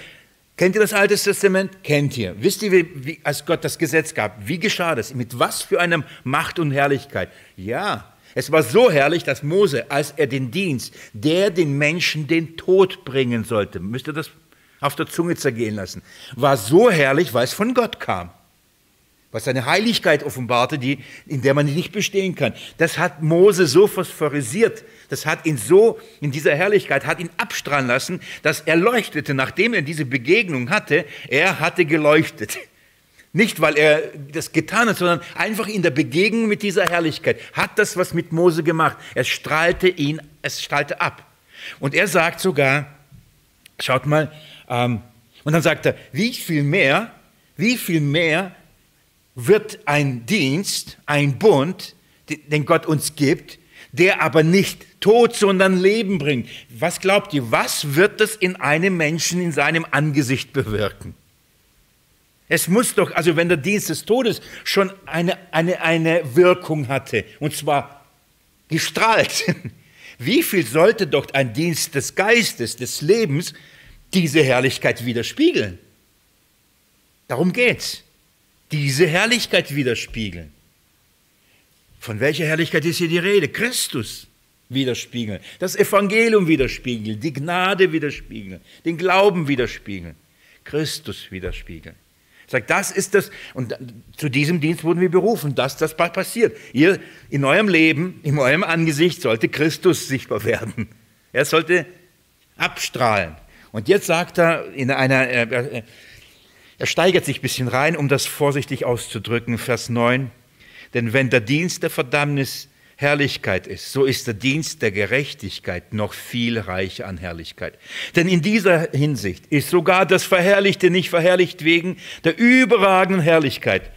Kennt ihr das Alte Testament? Kennt ihr. Wisst ihr, wie, als Gott das Gesetz gab, wie geschah das? Mit was für einer Macht und Herrlichkeit? Ja, es war so herrlich, dass Mose, als er den Dienst, der den Menschen den Tod bringen sollte, müsst ihr das auf der Zunge zergehen lassen, war so herrlich, weil es von Gott kam was seine Heiligkeit offenbarte, die, in der man nicht bestehen kann. Das hat Mose so phosphorisiert, das hat ihn so in dieser Herrlichkeit, hat ihn abstrahlen lassen, dass er leuchtete, nachdem er diese Begegnung hatte, er hatte geleuchtet. Nicht, weil er das getan hat, sondern einfach in der Begegnung mit dieser Herrlichkeit hat das was mit Mose gemacht. Es strahlte ihn, es strahlte ab. Und er sagt sogar, schaut mal, ähm, und dann sagt er, wie viel mehr, wie viel mehr wird ein Dienst, ein Bund, den Gott uns gibt, der aber nicht Tod, sondern Leben bringt. Was glaubt ihr, was wird das in einem Menschen in seinem Angesicht bewirken? Es muss doch, also wenn der Dienst des Todes schon eine, eine, eine Wirkung hatte, und zwar gestrahlt, wie viel sollte doch ein Dienst des Geistes, des Lebens, diese Herrlichkeit widerspiegeln? Darum geht's diese Herrlichkeit widerspiegeln. Von welcher Herrlichkeit ist hier die Rede? Christus widerspiegeln, das Evangelium widerspiegeln, die Gnade widerspiegeln, den Glauben widerspiegeln, Christus widerspiegeln. Sagt, das ist das, und zu diesem Dienst wurden wir berufen, dass das passiert. Ihr, in eurem Leben, in eurem Angesicht sollte Christus sichtbar werden. Er sollte abstrahlen. Und jetzt sagt er in einer, äh, er steigert sich ein bisschen rein, um das vorsichtig auszudrücken, Vers 9. Denn wenn der Dienst der Verdammnis Herrlichkeit ist, so ist der Dienst der Gerechtigkeit noch viel reicher an Herrlichkeit. Denn in dieser Hinsicht ist sogar das Verherrlichte nicht verherrlicht wegen der überragenden Herrlichkeit.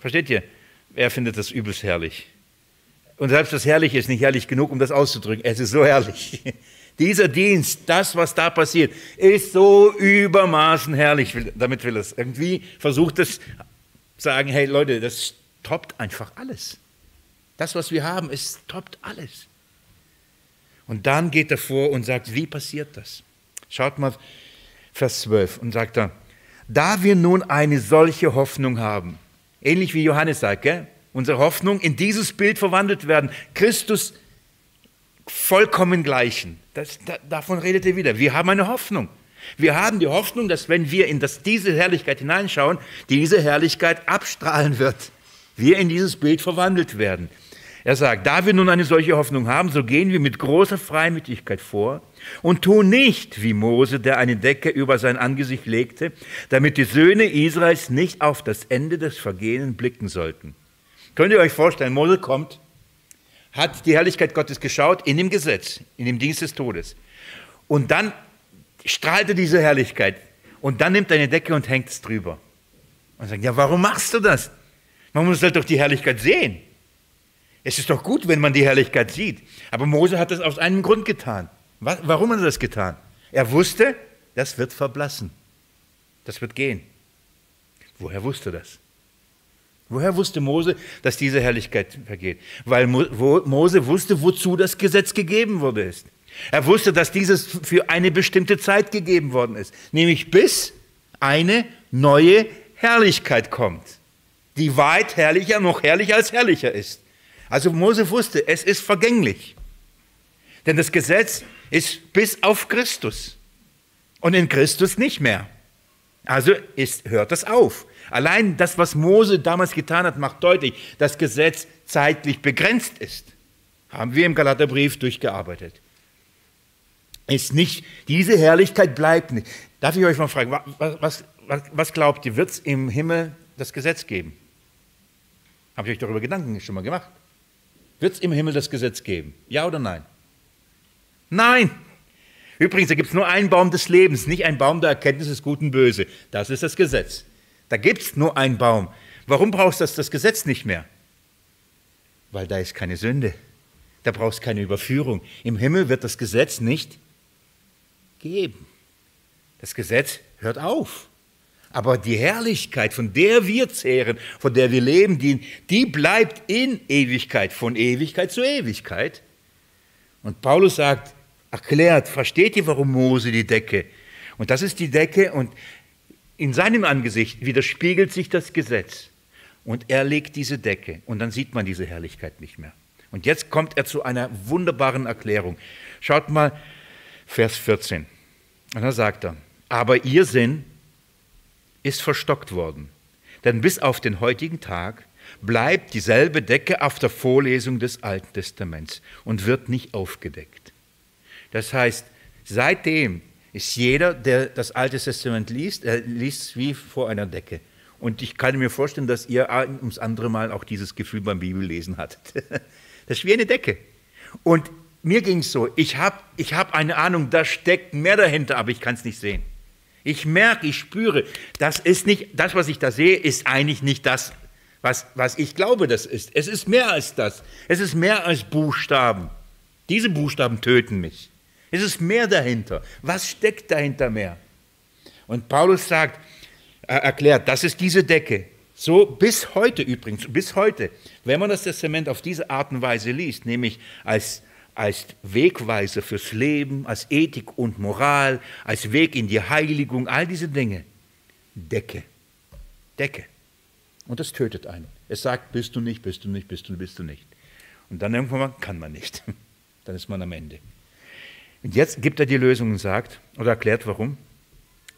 Versteht ihr? Wer findet das übelst herrlich? Und selbst das Herrliche ist nicht herrlich genug, um das auszudrücken. Es ist so herrlich. Dieser Dienst, das, was da passiert, ist so übermaßen herrlich. Damit will es irgendwie versucht es sagen, hey Leute, das toppt einfach alles. Das, was wir haben, es toppt alles. Und dann geht er vor und sagt, wie passiert das? Schaut mal Vers 12 und sagt er, da wir nun eine solche Hoffnung haben, ähnlich wie Johannes sagt, gell? unsere Hoffnung in dieses Bild verwandelt werden, Christus vollkommen gleichen. Das, da, davon redet er wieder. Wir haben eine Hoffnung. Wir haben die Hoffnung, dass wenn wir in das, diese Herrlichkeit hineinschauen, diese Herrlichkeit abstrahlen wird. Wir in dieses Bild verwandelt werden. Er sagt, da wir nun eine solche Hoffnung haben, so gehen wir mit großer Freimütigkeit vor und tun nicht wie Mose, der eine Decke über sein Angesicht legte, damit die Söhne Israels nicht auf das Ende des Vergehens blicken sollten. Könnt ihr euch vorstellen, Mose kommt hat die Herrlichkeit Gottes geschaut in dem Gesetz, in dem Dienst des Todes. Und dann strahlte diese Herrlichkeit. Und dann nimmt er eine Decke und hängt es drüber. Und sagt, ja, warum machst du das? Man muss halt doch die Herrlichkeit sehen. Es ist doch gut, wenn man die Herrlichkeit sieht. Aber Mose hat das aus einem Grund getan. Warum hat er das getan? Er wusste, das wird verblassen. Das wird gehen. Woher wusste das? Woher wusste Mose, dass diese Herrlichkeit vergeht? Weil Mose wusste, wozu das Gesetz gegeben wurde ist. Er wusste, dass dieses für eine bestimmte Zeit gegeben worden ist, nämlich bis eine neue Herrlichkeit kommt, die weit herrlicher, noch herrlicher als herrlicher ist. Also Mose wusste, es ist vergänglich. Denn das Gesetz ist bis auf Christus und in Christus nicht mehr. Also ist, hört das auf. Allein das, was Mose damals getan hat, macht deutlich, dass Gesetz zeitlich begrenzt ist. Haben wir im Galaterbrief durchgearbeitet. Ist nicht, diese Herrlichkeit bleibt nicht. Darf ich euch mal fragen, was, was, was glaubt ihr, wird es im Himmel das Gesetz geben? Habt ihr euch darüber Gedanken schon mal gemacht? Wird es im Himmel das Gesetz geben? Ja oder nein? Nein! Übrigens, da gibt es nur einen Baum des Lebens, nicht einen Baum der Erkenntnis des Guten und Böse. Das ist das Gesetz. Da gibt es nur einen Baum. Warum brauchst du das, das Gesetz nicht mehr? Weil da ist keine Sünde. Da brauchst du keine Überführung. Im Himmel wird das Gesetz nicht geben. Das Gesetz hört auf. Aber die Herrlichkeit, von der wir zehren, von der wir leben, die, die bleibt in Ewigkeit, von Ewigkeit zu Ewigkeit. Und Paulus sagt, erklärt, versteht ihr, warum Mose die Decke? Und das ist die Decke und in seinem Angesicht widerspiegelt sich das Gesetz. Und er legt diese Decke und dann sieht man diese Herrlichkeit nicht mehr. Und jetzt kommt er zu einer wunderbaren Erklärung. Schaut mal, Vers 14. Und da sagt er, aber ihr Sinn ist verstockt worden. Denn bis auf den heutigen Tag bleibt dieselbe Decke auf der Vorlesung des Alten Testaments und wird nicht aufgedeckt. Das heißt, seitdem ist jeder, der das Alte Testament liest, er liest wie vor einer Decke. Und ich kann mir vorstellen, dass ihr ums andere Mal auch dieses Gefühl beim Bibellesen hattet. Das ist wie eine Decke. Und mir ging es so, ich habe ich hab eine Ahnung, da steckt mehr dahinter, aber ich kann es nicht sehen. Ich merke, ich spüre, das ist nicht, das, was ich da sehe, ist eigentlich nicht das, was, was ich glaube, das ist. Es ist mehr als das. Es ist mehr als Buchstaben. Diese Buchstaben töten mich. Es ist mehr dahinter. Was steckt dahinter mehr? Und Paulus sagt, er erklärt, das ist diese Decke. So bis heute übrigens, bis heute, wenn man das Testament auf diese Art und Weise liest, nämlich als als Wegweiser fürs Leben, als Ethik und Moral, als Weg in die Heiligung, all diese Dinge. Decke. Decke. Und das tötet einen. Es sagt, bist du nicht, bist du nicht, bist du, bist du nicht. Und dann irgendwann kann man nicht. Dann ist man am Ende. Und jetzt gibt er die Lösung und sagt, oder erklärt warum.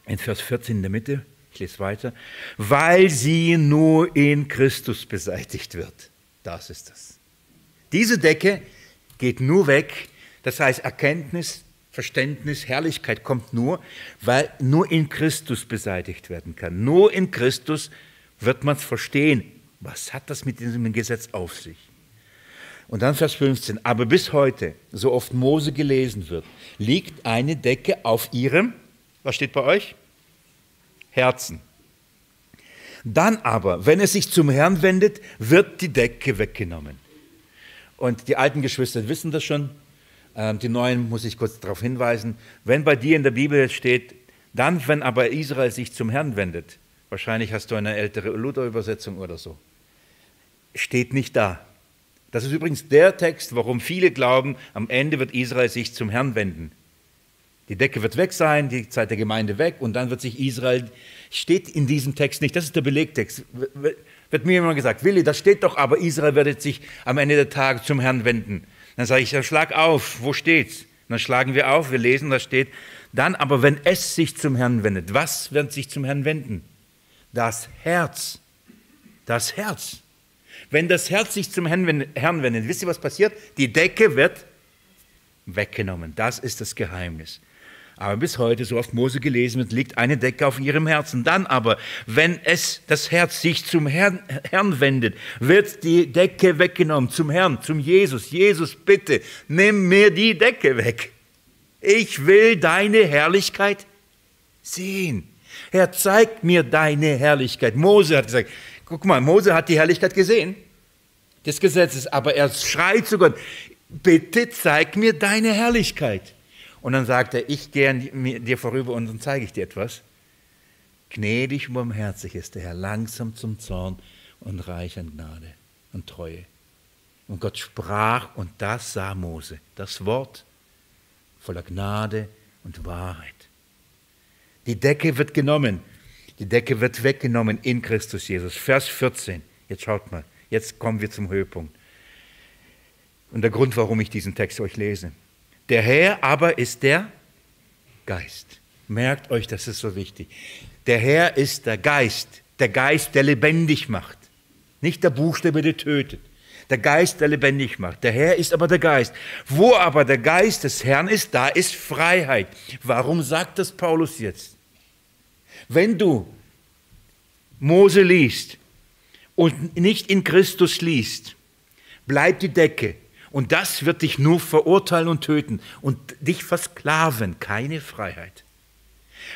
In Vers 14 in der Mitte, ich lese weiter, weil sie nur in Christus beseitigt wird. Das ist das. Diese Decke geht nur weg. Das heißt, Erkenntnis, Verständnis, Herrlichkeit kommt nur, weil nur in Christus beseitigt werden kann. Nur in Christus wird man es verstehen. Was hat das mit diesem Gesetz auf sich? Und dann Vers 15. Aber bis heute, so oft Mose gelesen wird, liegt eine Decke auf ihrem, was steht bei euch? Herzen. Dann aber, wenn es sich zum Herrn wendet, wird die Decke weggenommen. Und die alten Geschwister wissen das schon. Ähm, die neuen muss ich kurz darauf hinweisen. Wenn bei dir in der Bibel steht, dann, wenn aber Israel sich zum Herrn wendet, wahrscheinlich hast du eine ältere Luther-Übersetzung oder so, steht nicht da. Das ist übrigens der Text, warum viele glauben, am Ende wird Israel sich zum Herrn wenden. Die Decke wird weg sein, die Zeit der Gemeinde weg und dann wird sich Israel, steht in diesem Text nicht, das ist der Belegtext wird mir immer gesagt, Willi, das steht doch, aber Israel wird sich am Ende der Tage zum Herrn wenden. Dann sage ich, ja, schlag auf, wo steht's? dann schlagen wir auf, wir lesen, da steht, dann aber, wenn es sich zum Herrn wendet, was wird sich zum Herrn wenden? Das Herz. Das Herz. Wenn das Herz sich zum Herrn wendet, wisst ihr, was passiert? Die Decke wird weggenommen. Das ist das Geheimnis. Aber bis heute, so oft Mose gelesen wird, liegt eine Decke auf ihrem Herzen. Dann aber, wenn es das Herz sich zum Herrn, Herrn wendet, wird die Decke weggenommen zum Herrn, zum Jesus. Jesus, bitte, nimm mir die Decke weg. Ich will deine Herrlichkeit sehen. Herr, zeig mir deine Herrlichkeit. Mose hat gesagt, guck mal, Mose hat die Herrlichkeit gesehen des Gesetzes, aber er schreit zu Gott, bitte zeig mir deine Herrlichkeit. Und dann sagt er, ich gehe dir vorüber und dann zeige ich dir etwas. Gnädig und barmherzig ist der Herr, langsam zum Zorn und reich an Gnade und Treue. Und Gott sprach, und das sah Mose, das Wort voller Gnade und Wahrheit. Die Decke wird genommen, die Decke wird weggenommen in Christus Jesus. Vers 14, jetzt schaut mal, jetzt kommen wir zum Höhepunkt. Und der Grund, warum ich diesen Text euch lese. Der Herr aber ist der Geist. Merkt euch, das ist so wichtig. Der Herr ist der Geist, der Geist, der lebendig macht. Nicht der Buchstabe, der tötet. Der Geist, der lebendig macht. Der Herr ist aber der Geist. Wo aber der Geist des Herrn ist, da ist Freiheit. Warum sagt das Paulus jetzt? Wenn du Mose liest und nicht in Christus liest, bleibt die Decke und das wird dich nur verurteilen und töten und dich versklaven, keine Freiheit.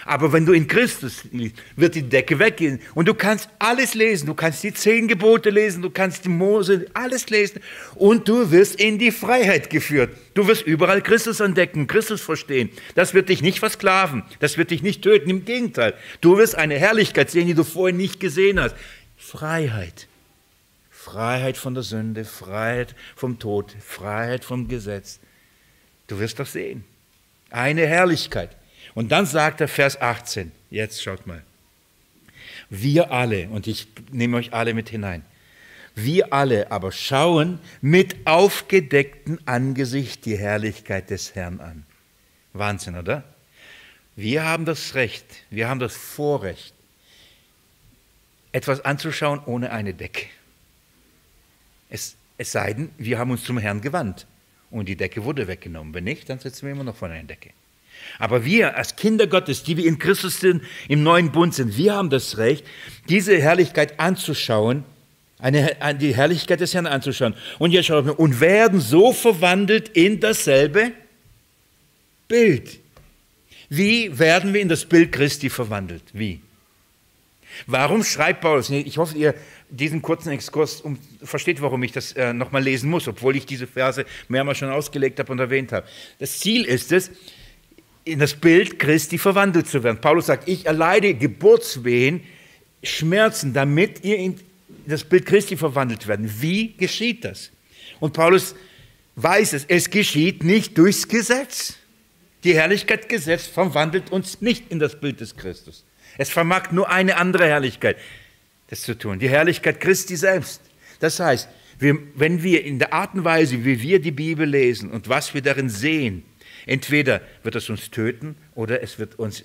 Aber wenn du in Christus liest, wird die Decke weggehen und du kannst alles lesen. Du kannst die zehn Gebote lesen, du kannst die Mose, alles lesen und du wirst in die Freiheit geführt. Du wirst überall Christus entdecken, Christus verstehen. Das wird dich nicht versklaven, das wird dich nicht töten. Im Gegenteil, du wirst eine Herrlichkeit sehen, die du vorher nicht gesehen hast. Freiheit. Freiheit von der Sünde, Freiheit vom Tod, Freiheit vom Gesetz. Du wirst doch sehen. Eine Herrlichkeit. Und dann sagt er Vers 18, jetzt schaut mal. Wir alle, und ich nehme euch alle mit hinein, wir alle aber schauen mit aufgedecktem Angesicht die Herrlichkeit des Herrn an. Wahnsinn, oder? Wir haben das Recht, wir haben das Vorrecht, etwas anzuschauen ohne eine Decke. Es, es sei denn, wir haben uns zum Herrn gewandt und die Decke wurde weggenommen. Wenn nicht, dann sitzen wir immer noch vor einer Decke. Aber wir als Kinder Gottes, die wir in Christus sind, im neuen Bund sind, wir haben das Recht, diese Herrlichkeit anzuschauen, eine, die Herrlichkeit des Herrn anzuschauen. Und jetzt schauen wir, und werden so verwandelt in dasselbe Bild. Wie werden wir in das Bild Christi verwandelt? Wie? Warum schreibt Paulus? Ich hoffe, ihr diesen kurzen Exkurs um, versteht, warum ich das äh, nochmal lesen muss, obwohl ich diese Verse mehrmals schon ausgelegt habe und erwähnt habe. Das Ziel ist es, in das Bild Christi verwandelt zu werden. Paulus sagt, ich erleide Geburtswehen, Schmerzen, damit ihr in das Bild Christi verwandelt werden. Wie geschieht das? Und Paulus weiß es, es geschieht nicht durchs Gesetz. Die Herrlichkeit Gesetz verwandelt uns nicht in das Bild des Christus. Es vermag nur eine andere Herrlichkeit, das zu tun, die Herrlichkeit Christi selbst. Das heißt, wir, wenn wir in der Art und Weise, wie wir die Bibel lesen und was wir darin sehen, entweder wird es uns töten oder es wird uns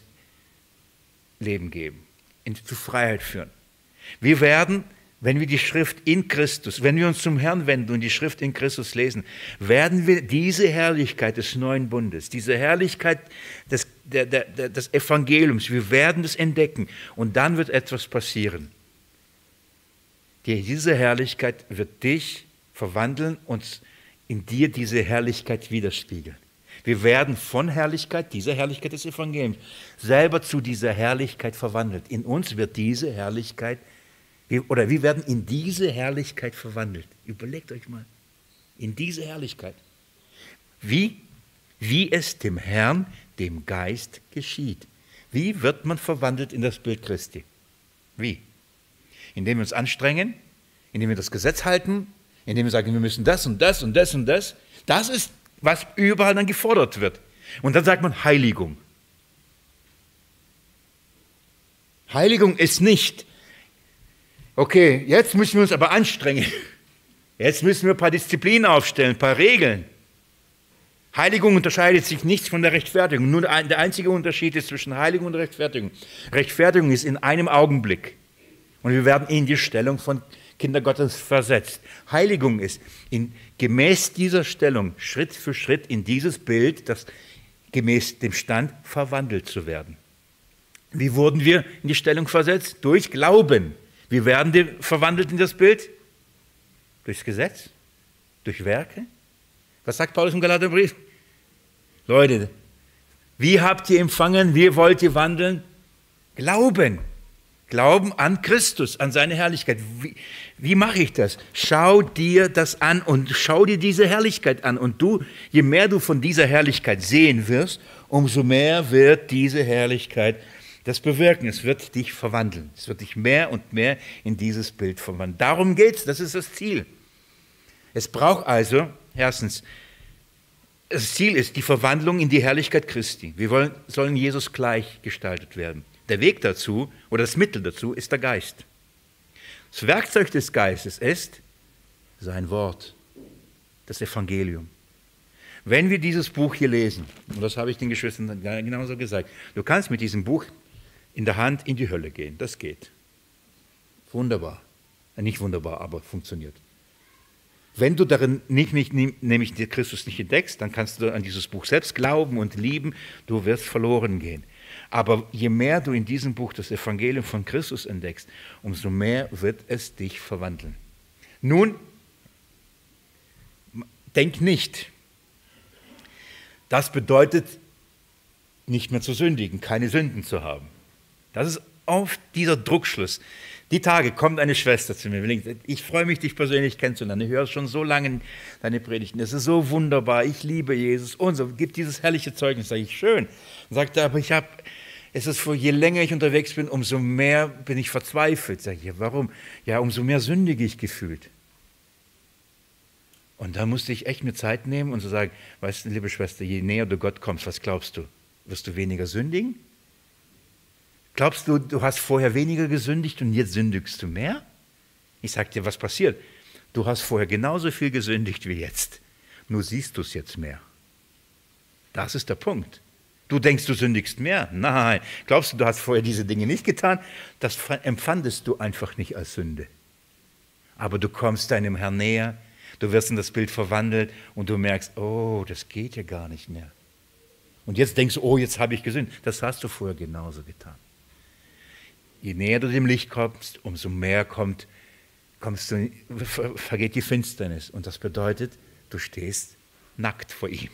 Leben geben, in, zu Freiheit führen. Wir werden wenn wir die Schrift in Christus, wenn wir uns zum Herrn wenden und die Schrift in Christus lesen, werden wir diese Herrlichkeit des neuen Bundes, diese Herrlichkeit des, der, der, des Evangeliums, wir werden es entdecken und dann wird etwas passieren. Diese Herrlichkeit wird dich verwandeln und in dir diese Herrlichkeit widerspiegeln. Wir werden von Herrlichkeit, dieser Herrlichkeit des Evangeliums, selber zu dieser Herrlichkeit verwandelt. In uns wird diese Herrlichkeit oder wir werden in diese Herrlichkeit verwandelt. Überlegt euch mal, in diese Herrlichkeit. Wie? Wie es dem Herrn, dem Geist geschieht. Wie wird man verwandelt in das Bild Christi? Wie? Indem wir uns anstrengen, indem wir das Gesetz halten, indem wir sagen, wir müssen das und das und das und das. Das ist, was überall dann gefordert wird. Und dann sagt man Heiligung. Heiligung ist nicht, okay, jetzt müssen wir uns aber anstrengen. Jetzt müssen wir ein paar Disziplinen aufstellen, ein paar Regeln. Heiligung unterscheidet sich nichts von der Rechtfertigung. Nur der einzige Unterschied ist zwischen Heiligung und Rechtfertigung. Rechtfertigung ist in einem Augenblick. Und wir werden in die Stellung von Kinder Gottes versetzt. Heiligung ist in, gemäß dieser Stellung Schritt für Schritt in dieses Bild, das gemäß dem Stand verwandelt zu werden. Wie wurden wir in die Stellung versetzt? Durch Glauben. Wir werden verwandelt in das Bild durchs Gesetz, durch Werke. Was sagt Paulus im Galaterbrief? Leute, wie habt ihr empfangen? Wie wollt ihr wandeln? Glauben. Glauben an Christus, an seine Herrlichkeit. Wie, wie mache ich das? Schau dir das an und schau dir diese Herrlichkeit an. Und du, je mehr du von dieser Herrlichkeit sehen wirst, umso mehr wird diese Herrlichkeit das bewirken. Es wird dich verwandeln. Es wird dich mehr und mehr in dieses Bild verwandeln. Darum geht es, das ist das Ziel. Es braucht also, erstens, das Ziel ist die Verwandlung in die Herrlichkeit Christi. Wir wollen, sollen Jesus gleich gestaltet werden. Der Weg dazu oder das Mittel dazu ist der Geist. Das Werkzeug des Geistes ist sein Wort, das Evangelium. Wenn wir dieses Buch hier lesen, und das habe ich den Geschwistern genauso gesagt, du kannst mit diesem Buch in der Hand in die Hölle gehen. Das geht. Wunderbar. Äh, nicht wunderbar, aber funktioniert. Wenn du darin nicht, nicht, nämlich Christus nicht entdeckst, dann kannst du an dieses Buch selbst glauben und lieben, du wirst verloren gehen. Aber je mehr du in diesem Buch das Evangelium von Christus entdeckst, umso mehr wird es dich verwandeln. Nun, denk nicht, das bedeutet, nicht mehr zu sündigen, keine Sünden zu haben. Das ist oft dieser Druckschluss. Die Tage kommt eine Schwester zu mir. Ich freue mich, dich persönlich kennenzulernen. Ich höre schon so lange deine Predigten. Es ist so wunderbar. Ich liebe Jesus. Und so gibt dieses herrliche Zeugnis. Sage ich, schön. Und sagt er, aber ich habe, es ist so, je länger ich unterwegs bin, umso mehr bin ich verzweifelt. Sage ich, warum? Ja, umso mehr sündige ich gefühlt. Und da musste ich echt mir Zeit nehmen und so sagen, weißt du, liebe Schwester, je näher du Gott kommst, was glaubst du? Wirst du weniger sündigen? Glaubst du, du hast vorher weniger gesündigt und jetzt sündigst du mehr? Ich sage dir, was passiert. Du hast vorher genauso viel gesündigt wie jetzt. Nur siehst du es jetzt mehr. Das ist der Punkt. Du denkst, du sündigst mehr. Nein. Glaubst du, du hast vorher diese Dinge nicht getan? Das empfandest du einfach nicht als Sünde. Aber du kommst deinem Herrn näher, du wirst in das Bild verwandelt und du merkst, oh, das geht ja gar nicht mehr. Und jetzt denkst du, oh, jetzt habe ich gesündigt. Das hast du vorher genauso getan. Je näher du dem Licht kommst, umso mehr kommt, kommst du, vergeht die Finsternis. Und das bedeutet, du stehst nackt vor ihm.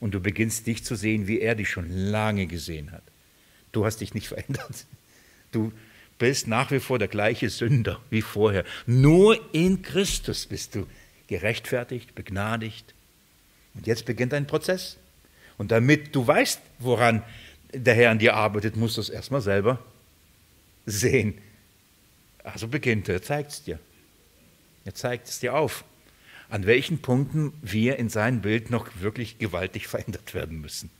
Und du beginnst dich zu sehen, wie er dich schon lange gesehen hat. Du hast dich nicht verändert. Du bist nach wie vor der gleiche Sünder wie vorher. Nur in Christus bist du gerechtfertigt, begnadigt. Und jetzt beginnt ein Prozess. Und damit du weißt, woran der Herr an dir arbeitet, musst du es erstmal selber sehen. Also beginnt er, zeigt es dir. Er zeigt es dir auf, an welchen Punkten wir in seinem Bild noch wirklich gewaltig verändert werden müssen.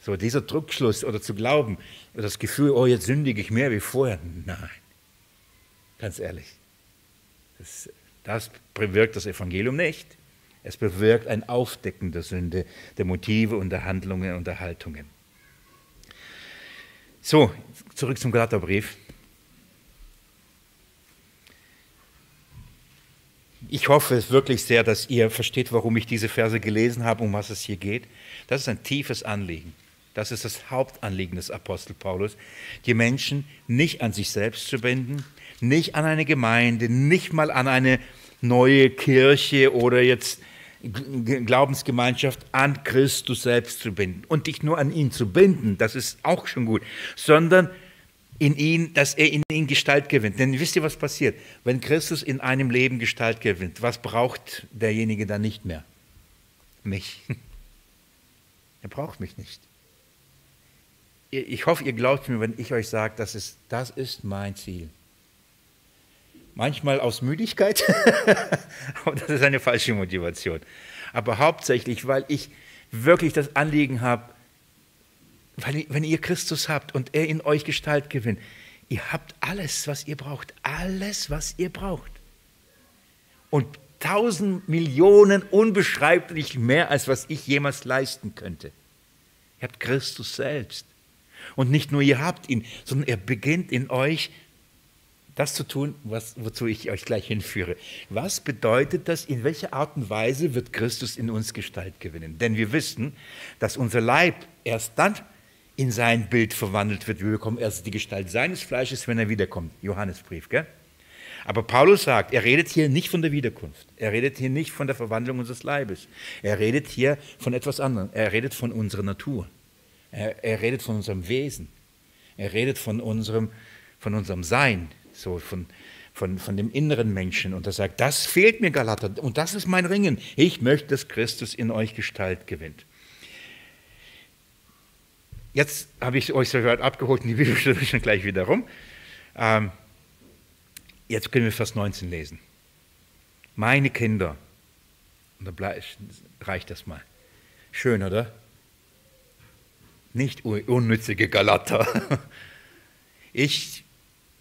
So dieser Druckschluss oder zu glauben, das Gefühl, oh, jetzt sündige ich mehr wie vorher. Nein, ganz ehrlich. Das, das bewirkt das Evangelium nicht. Es bewirkt ein Aufdecken der Sünde, der Motive und der Handlungen und der Haltungen. So, zurück zum Galaterbrief. Ich hoffe es wirklich sehr, dass ihr versteht, warum ich diese Verse gelesen habe, um was es hier geht. Das ist ein tiefes Anliegen. Das ist das Hauptanliegen des Apostel Paulus, die Menschen nicht an sich selbst zu binden, nicht an eine Gemeinde, nicht mal an eine neue Kirche oder jetzt Glaubensgemeinschaft an Christus selbst zu binden. Und nicht nur an ihn zu binden, das ist auch schon gut, sondern in ihn, dass er in ihn Gestalt gewinnt. Denn wisst ihr, was passiert? Wenn Christus in einem Leben Gestalt gewinnt, was braucht derjenige dann nicht mehr? Mich. Er braucht mich nicht. Ich hoffe, ihr glaubt mir, wenn ich euch sage, das ist, das ist mein Ziel. Manchmal aus Müdigkeit, aber das ist eine falsche Motivation. Aber hauptsächlich, weil ich wirklich das Anliegen habe, weil, wenn ihr Christus habt und er in euch Gestalt gewinnt, ihr habt alles, was ihr braucht. Alles, was ihr braucht. Und tausend Millionen unbeschreiblich mehr, als was ich jemals leisten könnte. Ihr habt Christus selbst. Und nicht nur ihr habt ihn, sondern er beginnt in euch das zu tun, was, wozu ich euch gleich hinführe. Was bedeutet das? In welcher Art und Weise wird Christus in uns Gestalt gewinnen? Denn wir wissen, dass unser Leib erst dann in sein Bild verwandelt wird. Wir bekommen erst die Gestalt seines Fleisches, wenn er wiederkommt. Johannesbrief, gell? Aber Paulus sagt, er redet hier nicht von der Wiederkunft. Er redet hier nicht von der Verwandlung unseres Leibes. Er redet hier von etwas anderem. Er redet von unserer Natur. Er, er redet von unserem Wesen. Er redet von unserem, von unserem Sein, so von, von, von dem inneren Menschen. Und er sagt, das fehlt mir, Galater. Und das ist mein Ringen. Ich möchte, dass Christus in euch Gestalt gewinnt. Jetzt habe ich euch so gehört abgeholt und die Bibelstunde ist schon gleich wieder rum. Ähm, jetzt können wir Vers 19 lesen. Meine Kinder, und da reicht das mal. Schön, oder? Nicht unnützige Galater. Ich,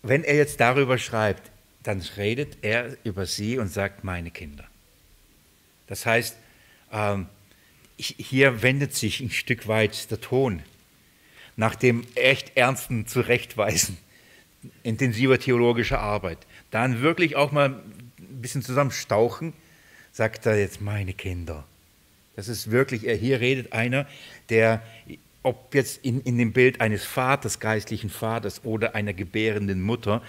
wenn er jetzt darüber schreibt, dann redet er über sie und sagt meine Kinder. Das heißt, ähm, hier wendet sich ein Stück weit der Ton nach dem echt ernsten Zurechtweisen intensiver theologischer Arbeit, dann wirklich auch mal ein bisschen zusammenstauchen, sagt er jetzt meine Kinder. Das ist wirklich, hier redet einer, der, ob jetzt in, in dem Bild eines Vaters, geistlichen Vaters oder einer gebärenden Mutter,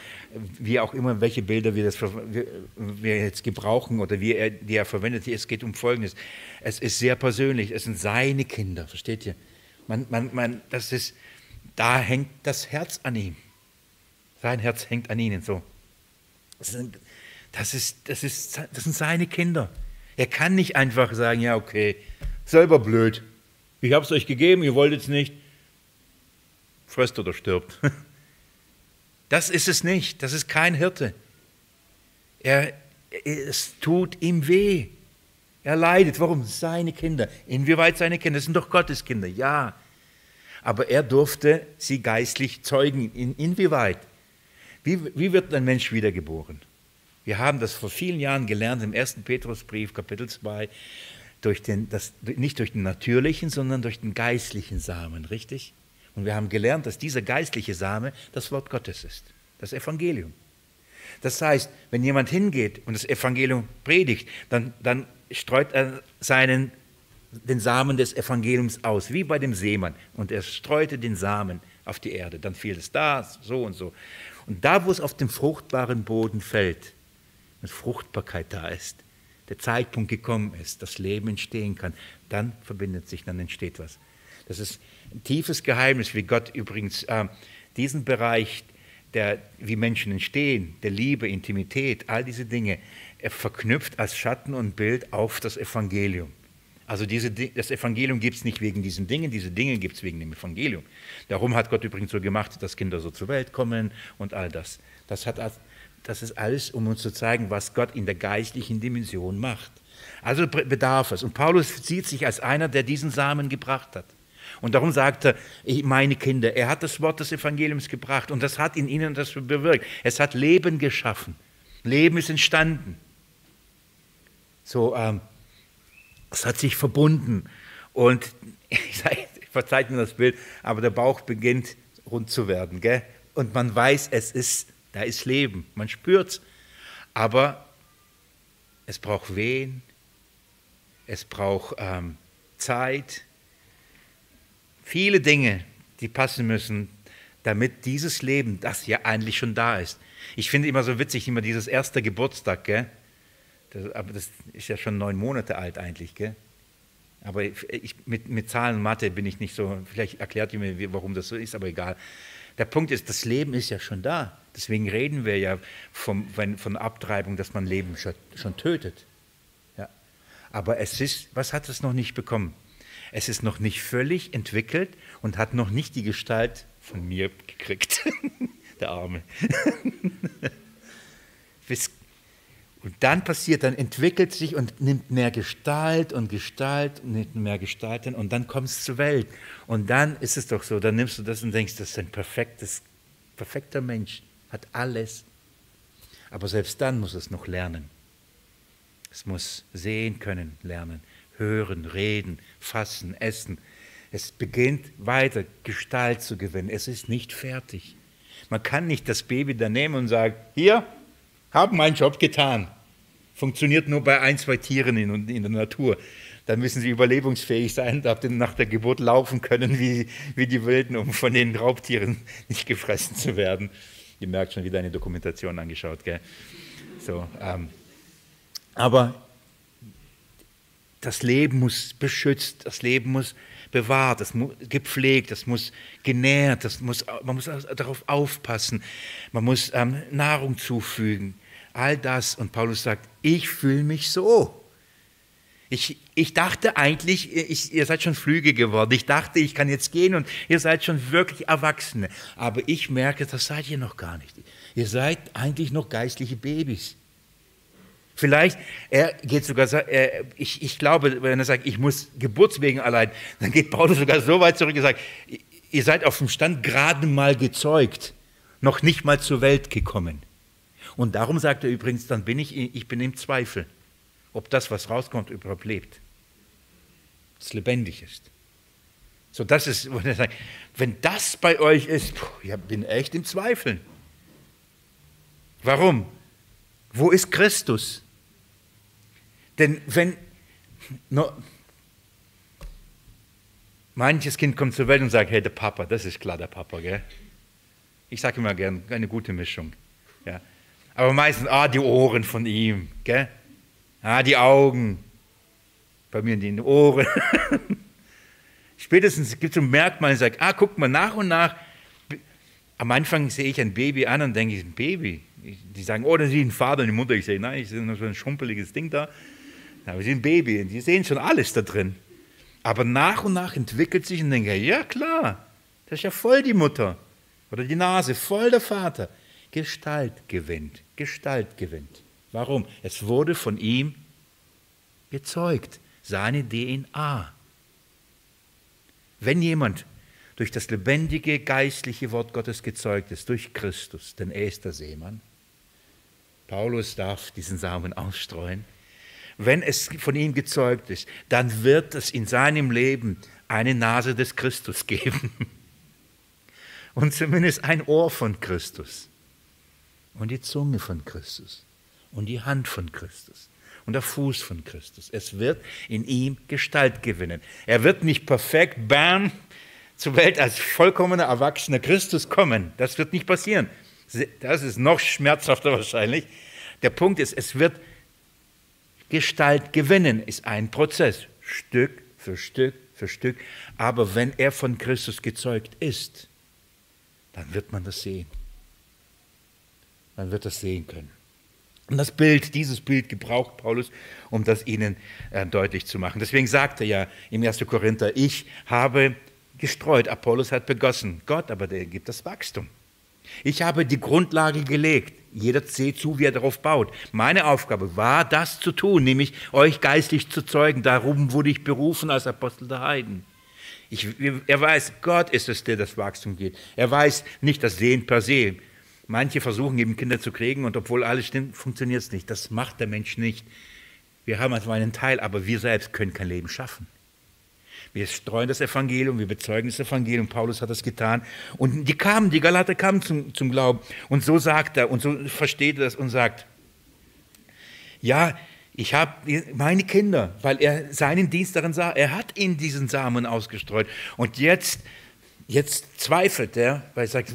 wie auch immer, welche Bilder wir, das, wir, wir jetzt gebrauchen oder wie er, die er verwendet, es geht um Folgendes. Es ist sehr persönlich, es sind seine Kinder, versteht ihr? Man, man, man, das ist, da hängt das Herz an ihm. Sein Herz hängt an ihnen so. Das, sind, das, ist, das, ist, das sind seine Kinder. Er kann nicht einfach sagen, ja, okay, selber blöd. Ich habe es euch gegeben, ihr wollt es nicht. Frisst oder stirbt. Das ist es nicht. Das ist kein Hirte. Er, es tut ihm weh. Er leidet. Warum? Seine Kinder. Inwieweit seine Kinder? Das sind doch Gottes Kinder. Ja. aber er durfte sie geistlich zeugen. In, inwieweit? Wie, wie wird ein Mensch wiedergeboren? Wir haben das vor vielen Jahren gelernt im 1. Petrusbrief, Kapitel 2, durch den, das, nicht durch den natürlichen, sondern durch den geistlichen Samen, richtig? Und wir haben gelernt, dass dieser geistliche Same das Wort Gottes ist, das Evangelium. Das heißt, wenn jemand hingeht und das Evangelium predigt, dann, dann streut er seinen, den Samen des Evangeliums aus, wie bei dem Seemann. Und er streute den Samen auf die Erde. Dann fiel es da, so und so. Und da, wo es auf dem fruchtbaren Boden fällt, wenn Fruchtbarkeit da ist, der Zeitpunkt gekommen ist, das Leben entstehen kann, dann verbindet sich, dann entsteht was. Das ist ein tiefes Geheimnis, wie Gott übrigens äh, diesen Bereich, der, wie Menschen entstehen, der Liebe, Intimität, all diese Dinge, er verknüpft als Schatten und Bild auf das Evangelium. Also diese, das Evangelium gibt es nicht wegen diesen Dingen, diese Dinge gibt es wegen dem Evangelium. Darum hat Gott übrigens so gemacht, dass Kinder so zur Welt kommen und all das. Das, hat, das ist alles, um uns zu zeigen, was Gott in der geistlichen Dimension macht. Also bedarf es. Und Paulus sieht sich als einer, der diesen Samen gebracht hat. Und darum sagt er, meine Kinder, er hat das Wort des Evangeliums gebracht und das hat in ihnen das bewirkt. Es hat Leben geschaffen. Leben ist entstanden. So, ähm, es hat sich verbunden. Und ich verzeiht mir das Bild, aber der Bauch beginnt rund zu werden. Gell? Und man weiß, es ist, da ist Leben. Man spürt es. Aber es braucht Wehen, es braucht ähm, Zeit, viele Dinge, die passen müssen, damit dieses Leben, das ja eigentlich schon da ist. Ich finde immer so witzig, immer dieses erste Geburtstag, gell? Das, aber das ist ja schon neun Monate alt eigentlich, gell? Aber ich, mit, mit Zahlen und Mathe bin ich nicht so, vielleicht erklärt ihr mir, warum das so ist, aber egal. Der Punkt ist, das Leben ist ja schon da. Deswegen reden wir ja vom, wenn, von Abtreibung, dass man Leben schon, schon tötet. Ja. Aber es ist, was hat es noch nicht bekommen? Es ist noch nicht völlig entwickelt und hat noch nicht die Gestalt von mir gekriegt. Der Arme. Und dann passiert, dann entwickelt sich und nimmt mehr Gestalt und Gestalt und nimmt mehr Gestalt und dann kommt es zur Welt. Und dann ist es doch so, dann nimmst du das und denkst, das ist ein perfektes, perfekter Mensch, hat alles. Aber selbst dann muss es noch lernen. Es muss sehen können, lernen, hören, reden, fassen, essen. Es beginnt weiter Gestalt zu gewinnen. Es ist nicht fertig. Man kann nicht das Baby da nehmen und sagen, hier, haben meinen Job getan. Funktioniert nur bei ein, zwei Tieren in, in der Natur. Dann müssen sie überlebensfähig sein, nach der Geburt laufen können wie, wie die Wilden, um von den Raubtieren nicht gefressen zu werden. Ihr merkt schon wieder eine Dokumentation angeschaut, gell? So, ähm, aber das Leben muss beschützt, das Leben muss bewahrt, das muss gepflegt, das muss genährt, das muss, man muss darauf aufpassen, man muss ähm, Nahrung zufügen, all das. Und Paulus sagt, ich fühle mich so. Ich, ich dachte eigentlich, ich, ihr seid schon Flüge geworden. Ich dachte, ich kann jetzt gehen und ihr seid schon wirklich Erwachsene. Aber ich merke, das seid ihr noch gar nicht. Ihr seid eigentlich noch geistliche Babys. Vielleicht, er geht sogar, er, ich, ich glaube, wenn er sagt, ich muss geburtswegen allein, dann geht Paulus sogar so weit zurück und sagt, ihr seid auf dem Stand gerade mal gezeugt, noch nicht mal zur Welt gekommen. Und darum sagt er übrigens, dann bin ich, ich bin im Zweifel, ob das, was rauskommt, überhaupt lebt. Es lebendig ist. So, das ist, wenn das bei euch ist, ich bin echt im Zweifel. Warum? Wo ist Christus? Denn wenn no, manches Kind kommt zur Welt und sagt, hey, der Papa, das ist klar, der Papa, gell? Ich sage immer gern, eine gute Mischung. Ja. Aber meistens, ah, die Ohren von ihm, gell? Ah, die Augen. Bei mir in den Ohren. Spätestens gibt es ein Merkmal, ich sage, ah, guck mal, nach und nach. Am Anfang sehe ich ein Baby an und denke, ein Baby. Die sagen, oh, das ist ein Vater und eine Mutter. Ich sehe, nein, ich sehe nur so ein schrumpeliges Ding da. Aber sie sind ein Baby. Die sehen schon alles da drin. Aber nach und nach entwickelt sich und denke, ja klar, das ist ja voll die Mutter. Oder die Nase, voll der Vater. Gestalt gewinnt, Gestalt gewinnt. Warum? Es wurde von ihm gezeugt, seine DNA. Wenn jemand durch das lebendige geistliche Wort Gottes gezeugt ist, durch Christus, denn er ist der Seemann. Paulus darf diesen Samen ausstreuen. Wenn es von ihm gezeugt ist, dann wird es in seinem Leben eine Nase des Christus geben. Und zumindest ein Ohr von Christus. Und die Zunge von Christus. Und die Hand von Christus. Und der Fuß von Christus. Es wird in ihm Gestalt gewinnen. Er wird nicht perfekt, bam, zur Welt als vollkommener, erwachsener Christus kommen. Das wird nicht passieren. Das ist noch schmerzhafter wahrscheinlich. Der Punkt ist, es wird Gestalt gewinnen, ist ein Prozess, Stück für Stück für Stück. Aber wenn er von Christus gezeugt ist, dann wird man das sehen. Man wird das sehen können. Und das Bild, dieses Bild gebraucht Paulus, um das ihnen äh, deutlich zu machen. Deswegen sagt er ja im 1. Korinther, ich habe gestreut, Apollos hat begossen. Gott aber, der gibt das Wachstum. Ich habe die Grundlage gelegt. Jeder seht zu, wie er darauf baut. Meine Aufgabe war, das zu tun, nämlich euch geistlich zu zeugen. Darum wurde ich berufen als Apostel der Heiden. Ich, er weiß, Gott ist es, der das Wachstum geht. Er weiß nicht das Sehen per se. Manche versuchen eben Kinder zu kriegen und obwohl alles stimmt, funktioniert es nicht. Das macht der Mensch nicht. Wir haben also einen Teil, aber wir selbst können kein Leben schaffen. Wir streuen das Evangelium, wir bezeugen das Evangelium. Paulus hat das getan. Und die kamen, die Galater kamen zum, zum Glauben. Und so sagt er, und so versteht er das und sagt, ja, ich habe meine Kinder, weil er seinen Dienst darin sah, er hat ihnen diesen Samen ausgestreut. Und jetzt, jetzt zweifelt er, weil er sagt,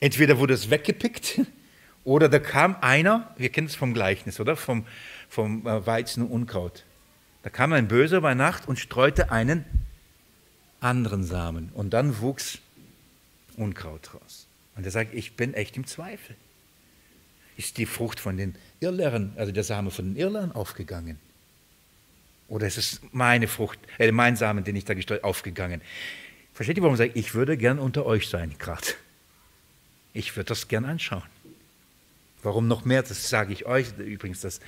entweder wurde es weggepickt oder da kam einer, wir kennen es vom Gleichnis, oder? Vom, vom äh, Weizen und Unkraut. Da kam ein Böser bei Nacht und streute einen anderen Samen. Und dann wuchs Unkraut raus. Und er sagt, ich bin echt im Zweifel. Ist die Frucht von den Irrlehrern, also der Same von den Irrlehrern aufgegangen? Oder ist es meine Frucht, äh, mein Samen, den ich da gestreut, aufgegangen? Versteht ihr, warum ich sage, ich würde gern unter euch sein, gerade. Ich würde das gern anschauen. Warum noch mehr? Das sage ich euch übrigens. Das,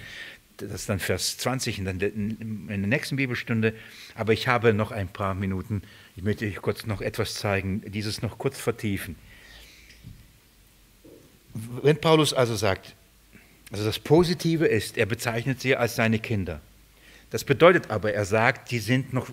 das ist dann Vers 20 in der, in der nächsten Bibelstunde. Aber ich habe noch ein paar Minuten. Ich möchte euch kurz noch etwas zeigen, dieses noch kurz vertiefen. Wenn Paulus also sagt, also das Positive ist, er bezeichnet sie als seine Kinder. Das bedeutet aber, er sagt, die sind noch,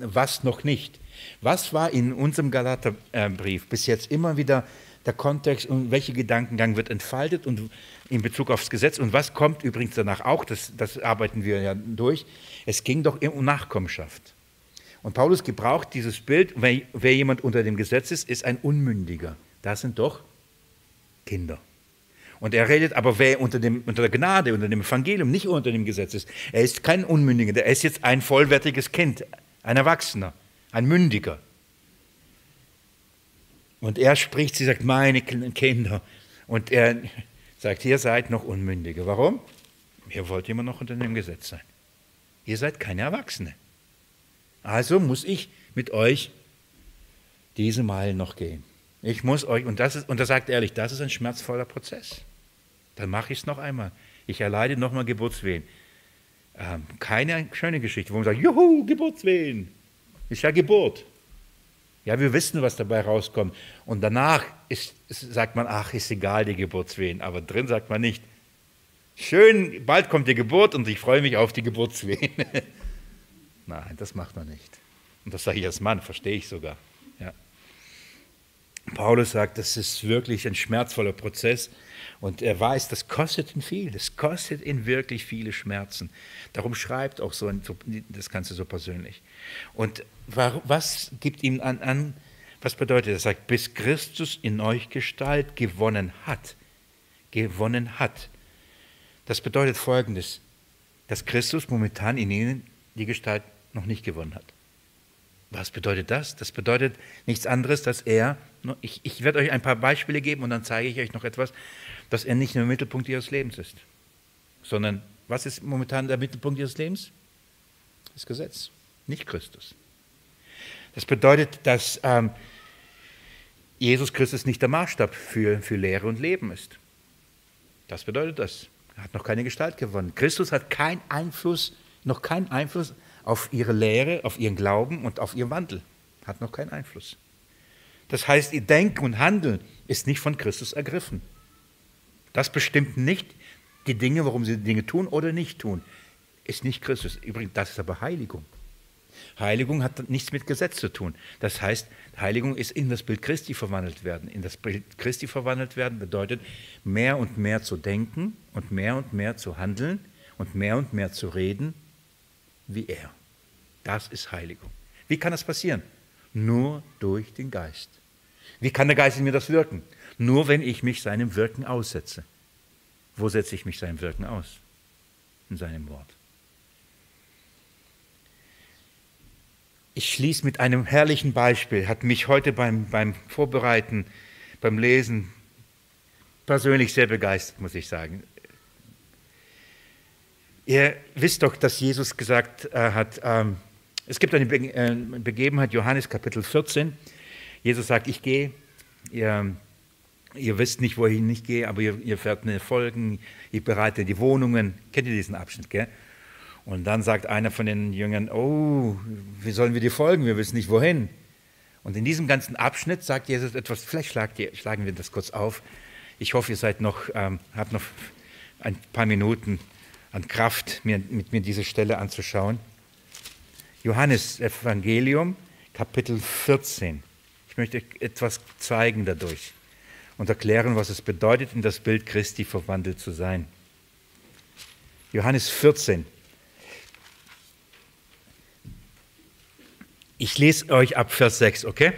was noch nicht. Was war in unserem Galaterbrief bis jetzt immer wieder der Kontext und welcher Gedankengang wird entfaltet und in Bezug aufs Gesetz und was kommt übrigens danach auch, das, das arbeiten wir ja durch, es ging doch um Nachkommenschaft. Und Paulus gebraucht dieses Bild, wer, wer jemand unter dem Gesetz ist, ist ein Unmündiger. Das sind doch Kinder. Und er redet aber, wer unter, dem, unter der Gnade, unter dem Evangelium, nicht unter dem Gesetz ist, er ist kein Unmündiger, er ist jetzt ein vollwertiges Kind, ein Erwachsener, ein Mündiger. Und er spricht, sie sagt, meine Kinder. Und er sagt, ihr seid noch Unmündige. Warum? Ihr wollt immer noch unter dem Gesetz sein. Ihr seid keine Erwachsene. Also muss ich mit euch diese Meilen noch gehen. Ich muss euch, und, das ist, und er sagt ehrlich, das ist ein schmerzvoller Prozess. Dann mache ich es noch einmal. Ich erleide nochmal Geburtswehen. Ähm, keine schöne Geschichte, wo man sagt, juhu, Geburtswehen. Ist ja Geburt. Ja, wir wissen, was dabei rauskommt. Und danach ist, sagt man, ach, ist egal, die Geburtswehen. Aber drin sagt man nicht, schön, bald kommt die Geburt und ich freue mich auf die Geburtswehen. Nein, das macht man nicht. Und das sage ich als Mann, verstehe ich sogar. Paulus sagt, das ist wirklich ein schmerzvoller Prozess. Und er weiß, das kostet ihn viel. Das kostet ihn wirklich viele Schmerzen. Darum schreibt auch so das Ganze so persönlich. Und was gibt ihm an, an was bedeutet das? Er sagt, bis Christus in euch Gestalt gewonnen hat. Gewonnen hat. Das bedeutet folgendes, dass Christus momentan in ihnen die Gestalt noch nicht gewonnen hat. Was bedeutet das? Das bedeutet nichts anderes, dass er, ich, ich werde euch ein paar Beispiele geben und dann zeige ich euch noch etwas, dass er nicht nur im Mittelpunkt ihres Lebens ist, sondern was ist momentan der Mittelpunkt ihres Lebens? Das Gesetz, nicht Christus. Das bedeutet, dass ähm, Jesus Christus nicht der Maßstab für, für Lehre und Leben ist. Das bedeutet das. Er hat noch keine Gestalt gewonnen. Christus hat keinen Einfluss, noch keinen Einfluss auf ihre Lehre, auf ihren Glauben und auf ihren Wandel. Hat noch keinen Einfluss. Das heißt, ihr Denken und Handeln ist nicht von Christus ergriffen. Das bestimmt nicht die Dinge, warum sie Dinge tun oder nicht tun. Ist nicht Christus. Übrigens, das ist aber Heiligung. Heiligung hat nichts mit Gesetz zu tun. Das heißt, Heiligung ist in das Bild Christi verwandelt werden. In das Bild Christi verwandelt werden bedeutet, mehr und mehr zu denken und mehr und mehr zu handeln und mehr und mehr zu reden wie er. Das ist Heiligung. Wie kann das passieren? Nur durch den Geist. Wie kann der Geist in mir das wirken? Nur wenn ich mich seinem Wirken aussetze. Wo setze ich mich seinem Wirken aus? In seinem Wort. Ich schließe mit einem herrlichen Beispiel, hat mich heute beim, beim Vorbereiten, beim Lesen persönlich sehr begeistert, muss ich sagen. Ihr wisst doch, dass Jesus gesagt äh, hat, ähm, es gibt eine äh, Begebenheit, Johannes Kapitel 14. Jesus sagt, ich gehe, ihr, ihr wisst nicht, wohin ich gehe, aber ihr, ihr werdet mir folgen, ich bereite die Wohnungen. Kennt ihr diesen Abschnitt, gell? Und dann sagt einer von den Jüngern, oh, wie sollen wir dir folgen? Wir wissen nicht wohin. Und in diesem ganzen Abschnitt sagt Jesus etwas, vielleicht schlagen wir das kurz auf. Ich hoffe, ihr seid noch, ähm, habt noch ein paar Minuten an Kraft, mir, mit mir diese Stelle anzuschauen. Johannes Evangelium, Kapitel 14. Ich möchte etwas zeigen dadurch und erklären, was es bedeutet, in das Bild Christi verwandelt zu sein. Johannes 14, Ich lese euch ab Vers 6, okay?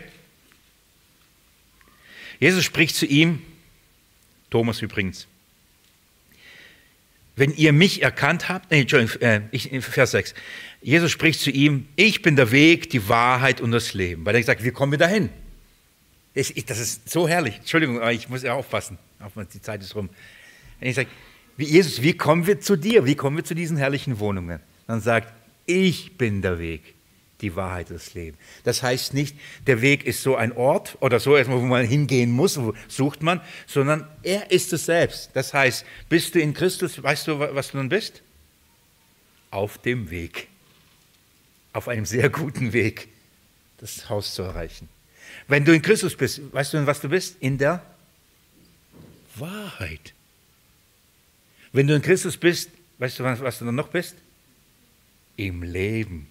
Jesus spricht zu ihm, Thomas übrigens, wenn ihr mich erkannt habt, nee, Entschuldigung, äh, ich, Vers 6, Jesus spricht zu ihm, ich bin der Weg, die Wahrheit und das Leben. Weil er sagt, wie kommen wir dahin? Ich, ich, das ist so herrlich. Entschuldigung, aber ich muss ja aufpassen. Die Zeit ist rum. Wenn ich sage, wie, Jesus, wie kommen wir zu dir? Wie kommen wir zu diesen herrlichen Wohnungen? Dann sagt, ich bin der Weg die Wahrheit des Lebens. Das heißt nicht, der Weg ist so ein Ort oder so erstmal, wo man hingehen muss, wo sucht man, sondern er ist es selbst. Das heißt, bist du in Christus, weißt du, was du nun bist? Auf dem Weg. Auf einem sehr guten Weg, das Haus zu erreichen. Wenn du in Christus bist, weißt du, was du bist? In der Wahrheit. Wenn du in Christus bist, weißt du, was du dann noch bist? Im Leben.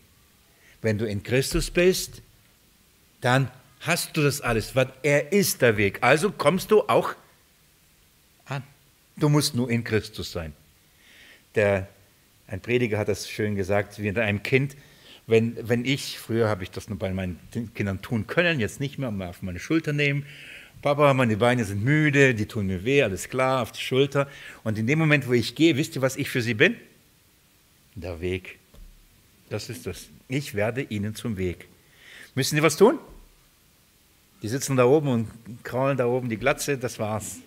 Wenn du in Christus bist, dann hast du das alles, weil er ist der Weg. Also kommst du auch an. Du musst nur in Christus sein. Der, ein Prediger hat das schön gesagt, wie bei einem Kind, wenn, wenn ich, früher habe ich das nur bei meinen Kindern tun können, jetzt nicht mehr, mal auf meine Schulter nehmen. Papa, meine Beine sind müde, die tun mir weh, alles klar, auf die Schulter. Und in dem Moment, wo ich gehe, wisst ihr, was ich für sie bin? Der Weg. Das ist das. Ich werde ihnen zum Weg. Müssen Sie was tun? Die sitzen da oben und kraulen da oben die Glatze, das war's.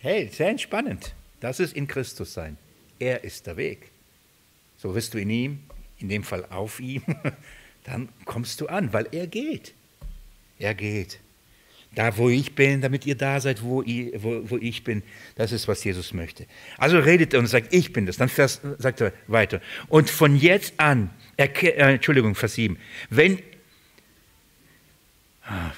Hey, sehr entspannend. Das ist in Christus sein. Er ist der Weg. So wirst du in ihm, in dem Fall auf ihm, dann kommst du an, weil er geht. Er geht. Da, wo ich bin, damit ihr da seid, wo ich, wo, wo ich bin. Das ist, was Jesus möchte. Also redet er und sagt, ich bin das. Dann Vers, sagt er weiter. Und von jetzt an, äh, Entschuldigung, Vers 7. Wenn, ah,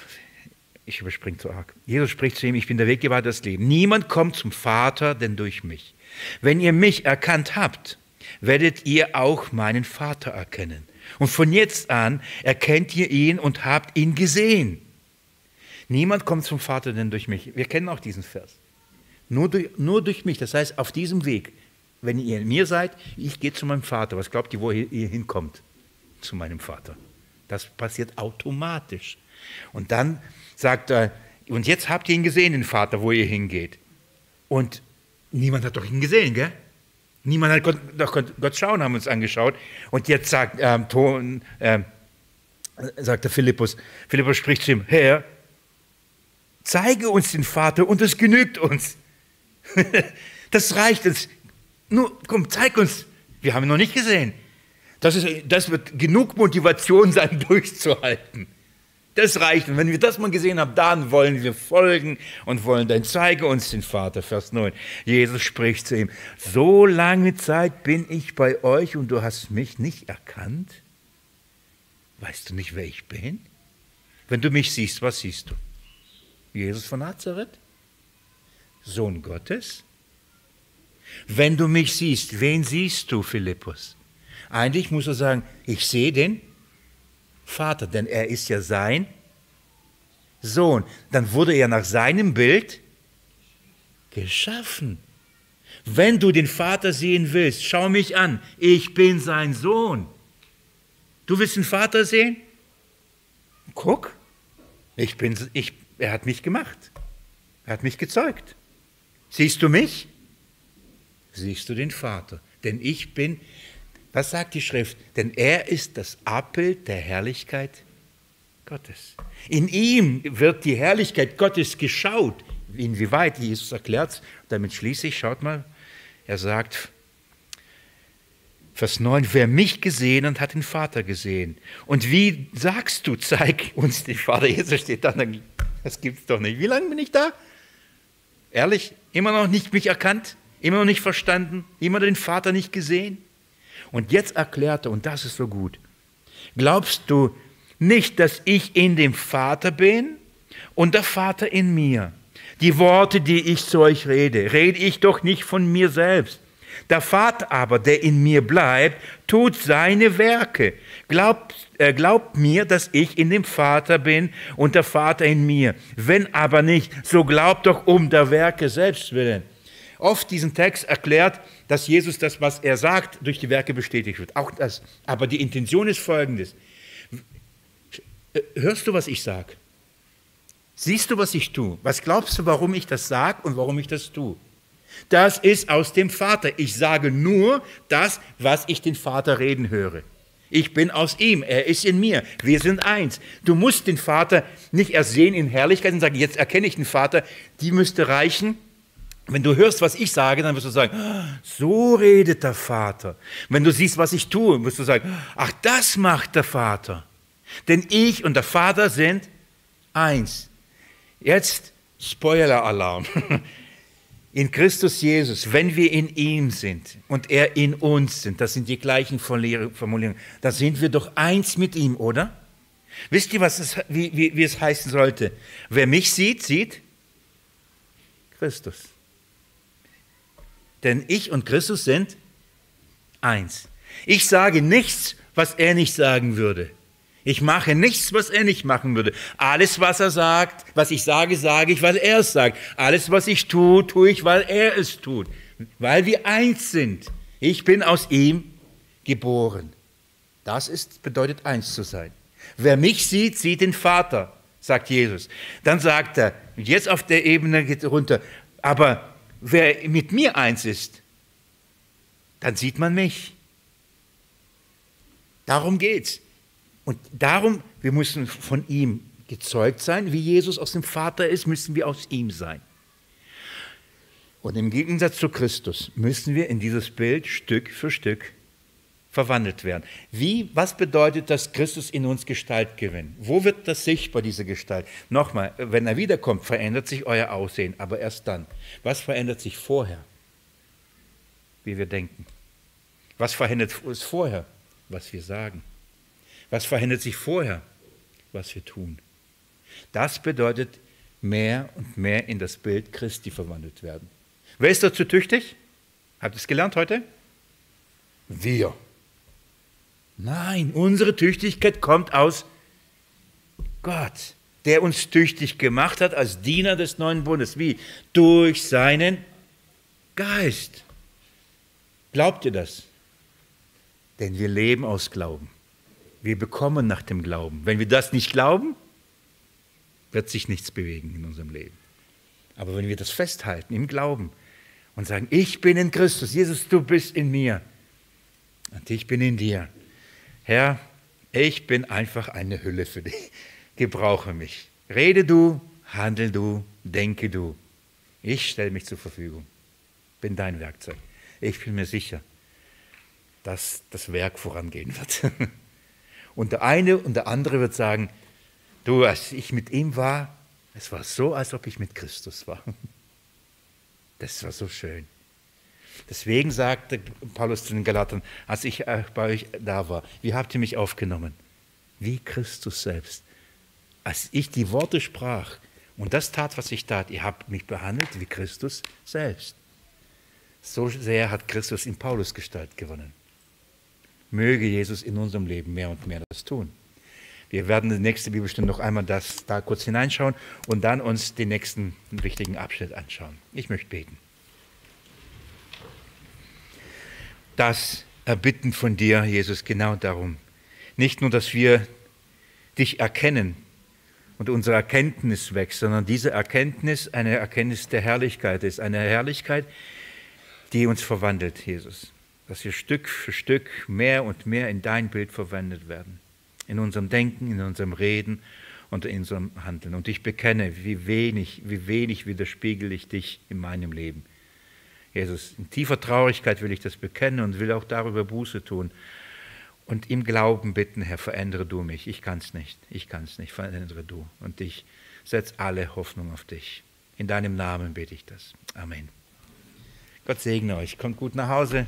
ich überspringe zu arg. Jesus spricht zu ihm, ich bin der Weg, die das Leben. Niemand kommt zum Vater, denn durch mich. Wenn ihr mich erkannt habt, werdet ihr auch meinen Vater erkennen. Und von jetzt an erkennt ihr ihn und habt ihn gesehen. Niemand kommt zum Vater denn durch mich. Wir kennen auch diesen Vers. Nur durch, nur durch mich, das heißt auf diesem Weg. Wenn ihr in mir seid, ich gehe zu meinem Vater. Was glaubt ihr, wo ihr, hinkommt? Zu meinem Vater. Das passiert automatisch. Und dann sagt er, und jetzt habt ihr ihn gesehen, den Vater, wo ihr hingeht. Und niemand hat doch ihn gesehen, gell? Niemand hat Gott, doch Gott, schauen, haben uns angeschaut. Und jetzt sagt, ähm, äh, sagt der Philippus, Philippus spricht zu ihm, Herr, Zeige uns den Vater und es genügt uns. das reicht uns. Nur, komm, zeig uns. Wir haben ihn noch nicht gesehen. Das, ist, das wird genug Motivation sein, durchzuhalten. Das reicht. Und wenn wir das mal gesehen haben, dann wollen wir folgen und wollen, dann zeige uns den Vater. Vers 9. Jesus spricht zu ihm, so lange Zeit bin ich bei euch und du hast mich nicht erkannt? Weißt du nicht, wer ich bin? Wenn du mich siehst, was siehst du? Jesus von Nazareth? Sohn Gottes? Wenn du mich siehst, wen siehst du, Philippus? Eigentlich muss er sagen, ich sehe den Vater, denn er ist ja sein Sohn. Dann wurde er nach seinem Bild geschaffen. Wenn du den Vater sehen willst, schau mich an, ich bin sein Sohn. Du willst den Vater sehen? Guck, ich bin, ich, er hat mich gemacht. Er hat mich gezeugt. Siehst du mich? Siehst du den Vater. Denn ich bin, was sagt die Schrift? Denn er ist das Abbild der Herrlichkeit Gottes. In ihm wird die Herrlichkeit Gottes geschaut. Inwieweit? Jesus erklärt es. Damit schließe ich, schaut mal. Er sagt, Vers 9, wer mich gesehen hat, hat den Vater gesehen. Und wie sagst du, zeig uns den Vater? Jesus steht dann, das gibt es doch nicht. Wie lange bin ich da? Ehrlich, immer noch nicht mich erkannt, immer noch nicht verstanden, immer den Vater nicht gesehen. Und jetzt erklärt er, und das ist so gut, glaubst du nicht, dass ich in dem Vater bin und der Vater in mir? Die Worte, die ich zu euch rede, rede ich doch nicht von mir selbst der Vater aber, der in mir bleibt, tut seine Werke. Glaubt, äh, glaubt mir, dass ich in dem Vater bin und der Vater in mir. Wenn aber nicht, so glaubt doch um der Werke selbst willen. Oft diesen Text erklärt, dass Jesus das, was er sagt, durch die Werke bestätigt wird. Auch das. Aber die Intention ist folgendes. Hörst du, was ich sage? Siehst du, was ich tue? Was glaubst du, warum ich das sage und warum ich das tue? Das ist aus dem Vater. Ich sage nur das, was ich den Vater reden höre. Ich bin aus ihm, er ist in mir, wir sind eins. Du musst den Vater nicht erst sehen in Herrlichkeit und sagen, jetzt erkenne ich den Vater, die müsste reichen. Wenn du hörst, was ich sage, dann wirst du sagen, so redet der Vater. Wenn du siehst, was ich tue, wirst du sagen, ach, das macht der Vater. Denn ich und der Vater sind eins. Jetzt Spoiler-Alarm. in Christus Jesus, wenn wir in ihm sind und er in uns sind, das sind die gleichen Formulierungen, da sind wir doch eins mit ihm, oder? Wisst ihr, was es, wie, wie, wie es heißen sollte? Wer mich sieht, sieht Christus. Denn ich und Christus sind eins. Ich sage nichts, was er nicht sagen würde. Ich mache nichts, was er nicht machen würde. Alles, was er sagt, was ich sage, sage ich, weil er es sagt. Alles, was ich tue, tue ich, weil er es tut. Weil wir eins sind. Ich bin aus ihm geboren. Das ist, bedeutet eins zu sein. Wer mich sieht, sieht den Vater, sagt Jesus. Dann sagt er, jetzt auf der Ebene geht er runter, aber wer mit mir eins ist, dann sieht man mich. Darum geht's. Und darum, wir müssen von ihm gezeugt sein, wie Jesus aus dem Vater ist, müssen wir aus ihm sein. Und im Gegensatz zu Christus müssen wir in dieses Bild Stück für Stück verwandelt werden. Wie, was bedeutet das, Christus in uns Gestalt gewinnt? Wo wird das sichtbar, diese Gestalt? Nochmal, wenn er wiederkommt, verändert sich euer Aussehen, aber erst dann. Was verändert sich vorher? Wie wir denken. Was verändert es vorher? Was wir sagen. Was verändert sich vorher? Was wir tun. Das bedeutet mehr und mehr in das Bild Christi verwandelt werden. Wer ist dazu tüchtig? Habt ihr es gelernt heute? Wir. Nein, unsere Tüchtigkeit kommt aus Gott, der uns tüchtig gemacht hat als Diener des neuen Bundes. Wie? Durch seinen Geist. Glaubt ihr das? Denn wir leben aus Glauben. Wir bekommen nach dem Glauben. Wenn wir das nicht glauben, wird sich nichts bewegen in unserem Leben. Aber wenn wir das festhalten im Glauben und sagen, ich bin in Christus, Jesus, du bist in mir und ich bin in dir. Herr, ich bin einfach eine Hülle für dich. Gebrauche mich. Rede du, handel du, denke du. Ich stelle mich zur Verfügung. Bin dein Werkzeug. Ich bin mir sicher, dass das Werk vorangehen wird. Und der eine und der andere wird sagen, Du, als ich mit ihm war, es war so, als ob ich mit Christus war. Das war so schön. Deswegen sagte Paulus zu den Galatern, als ich äh, bei euch da war, wie habt ihr mich aufgenommen? Wie Christus selbst. Als ich die Worte sprach und das tat, was ich tat, ihr habt mich behandelt wie Christus selbst. So sehr hat Christus in Paulus Gestalt gewonnen. Möge Jesus in unserem Leben mehr und mehr das tun. Wir werden in der nächsten Bibelstunde noch einmal das da kurz hineinschauen und dann uns den nächsten wichtigen Abschnitt anschauen. Ich möchte beten. Das erbitten von dir, Jesus, genau darum. Nicht nur, dass wir dich erkennen und unsere Erkenntnis wächst, sondern diese Erkenntnis eine Erkenntnis der Herrlichkeit ist, eine Herrlichkeit, die uns verwandelt, Jesus. Dass wir Stück für Stück mehr und mehr in dein Bild verwendet werden. In unserem Denken, in unserem Reden und in unserem Handeln. Und ich bekenne, wie wenig, wie wenig widerspiegel ich dich in meinem Leben. Jesus, in tiefer Traurigkeit will ich das bekennen und will auch darüber Buße tun. Und im Glauben bitten, Herr, verändere du mich. Ich kann es nicht. Ich kann es nicht. Verändere du. Und ich setze alle Hoffnung auf dich. In deinem Namen bete ich das. Amen. Gott segne euch. Kommt gut nach Hause.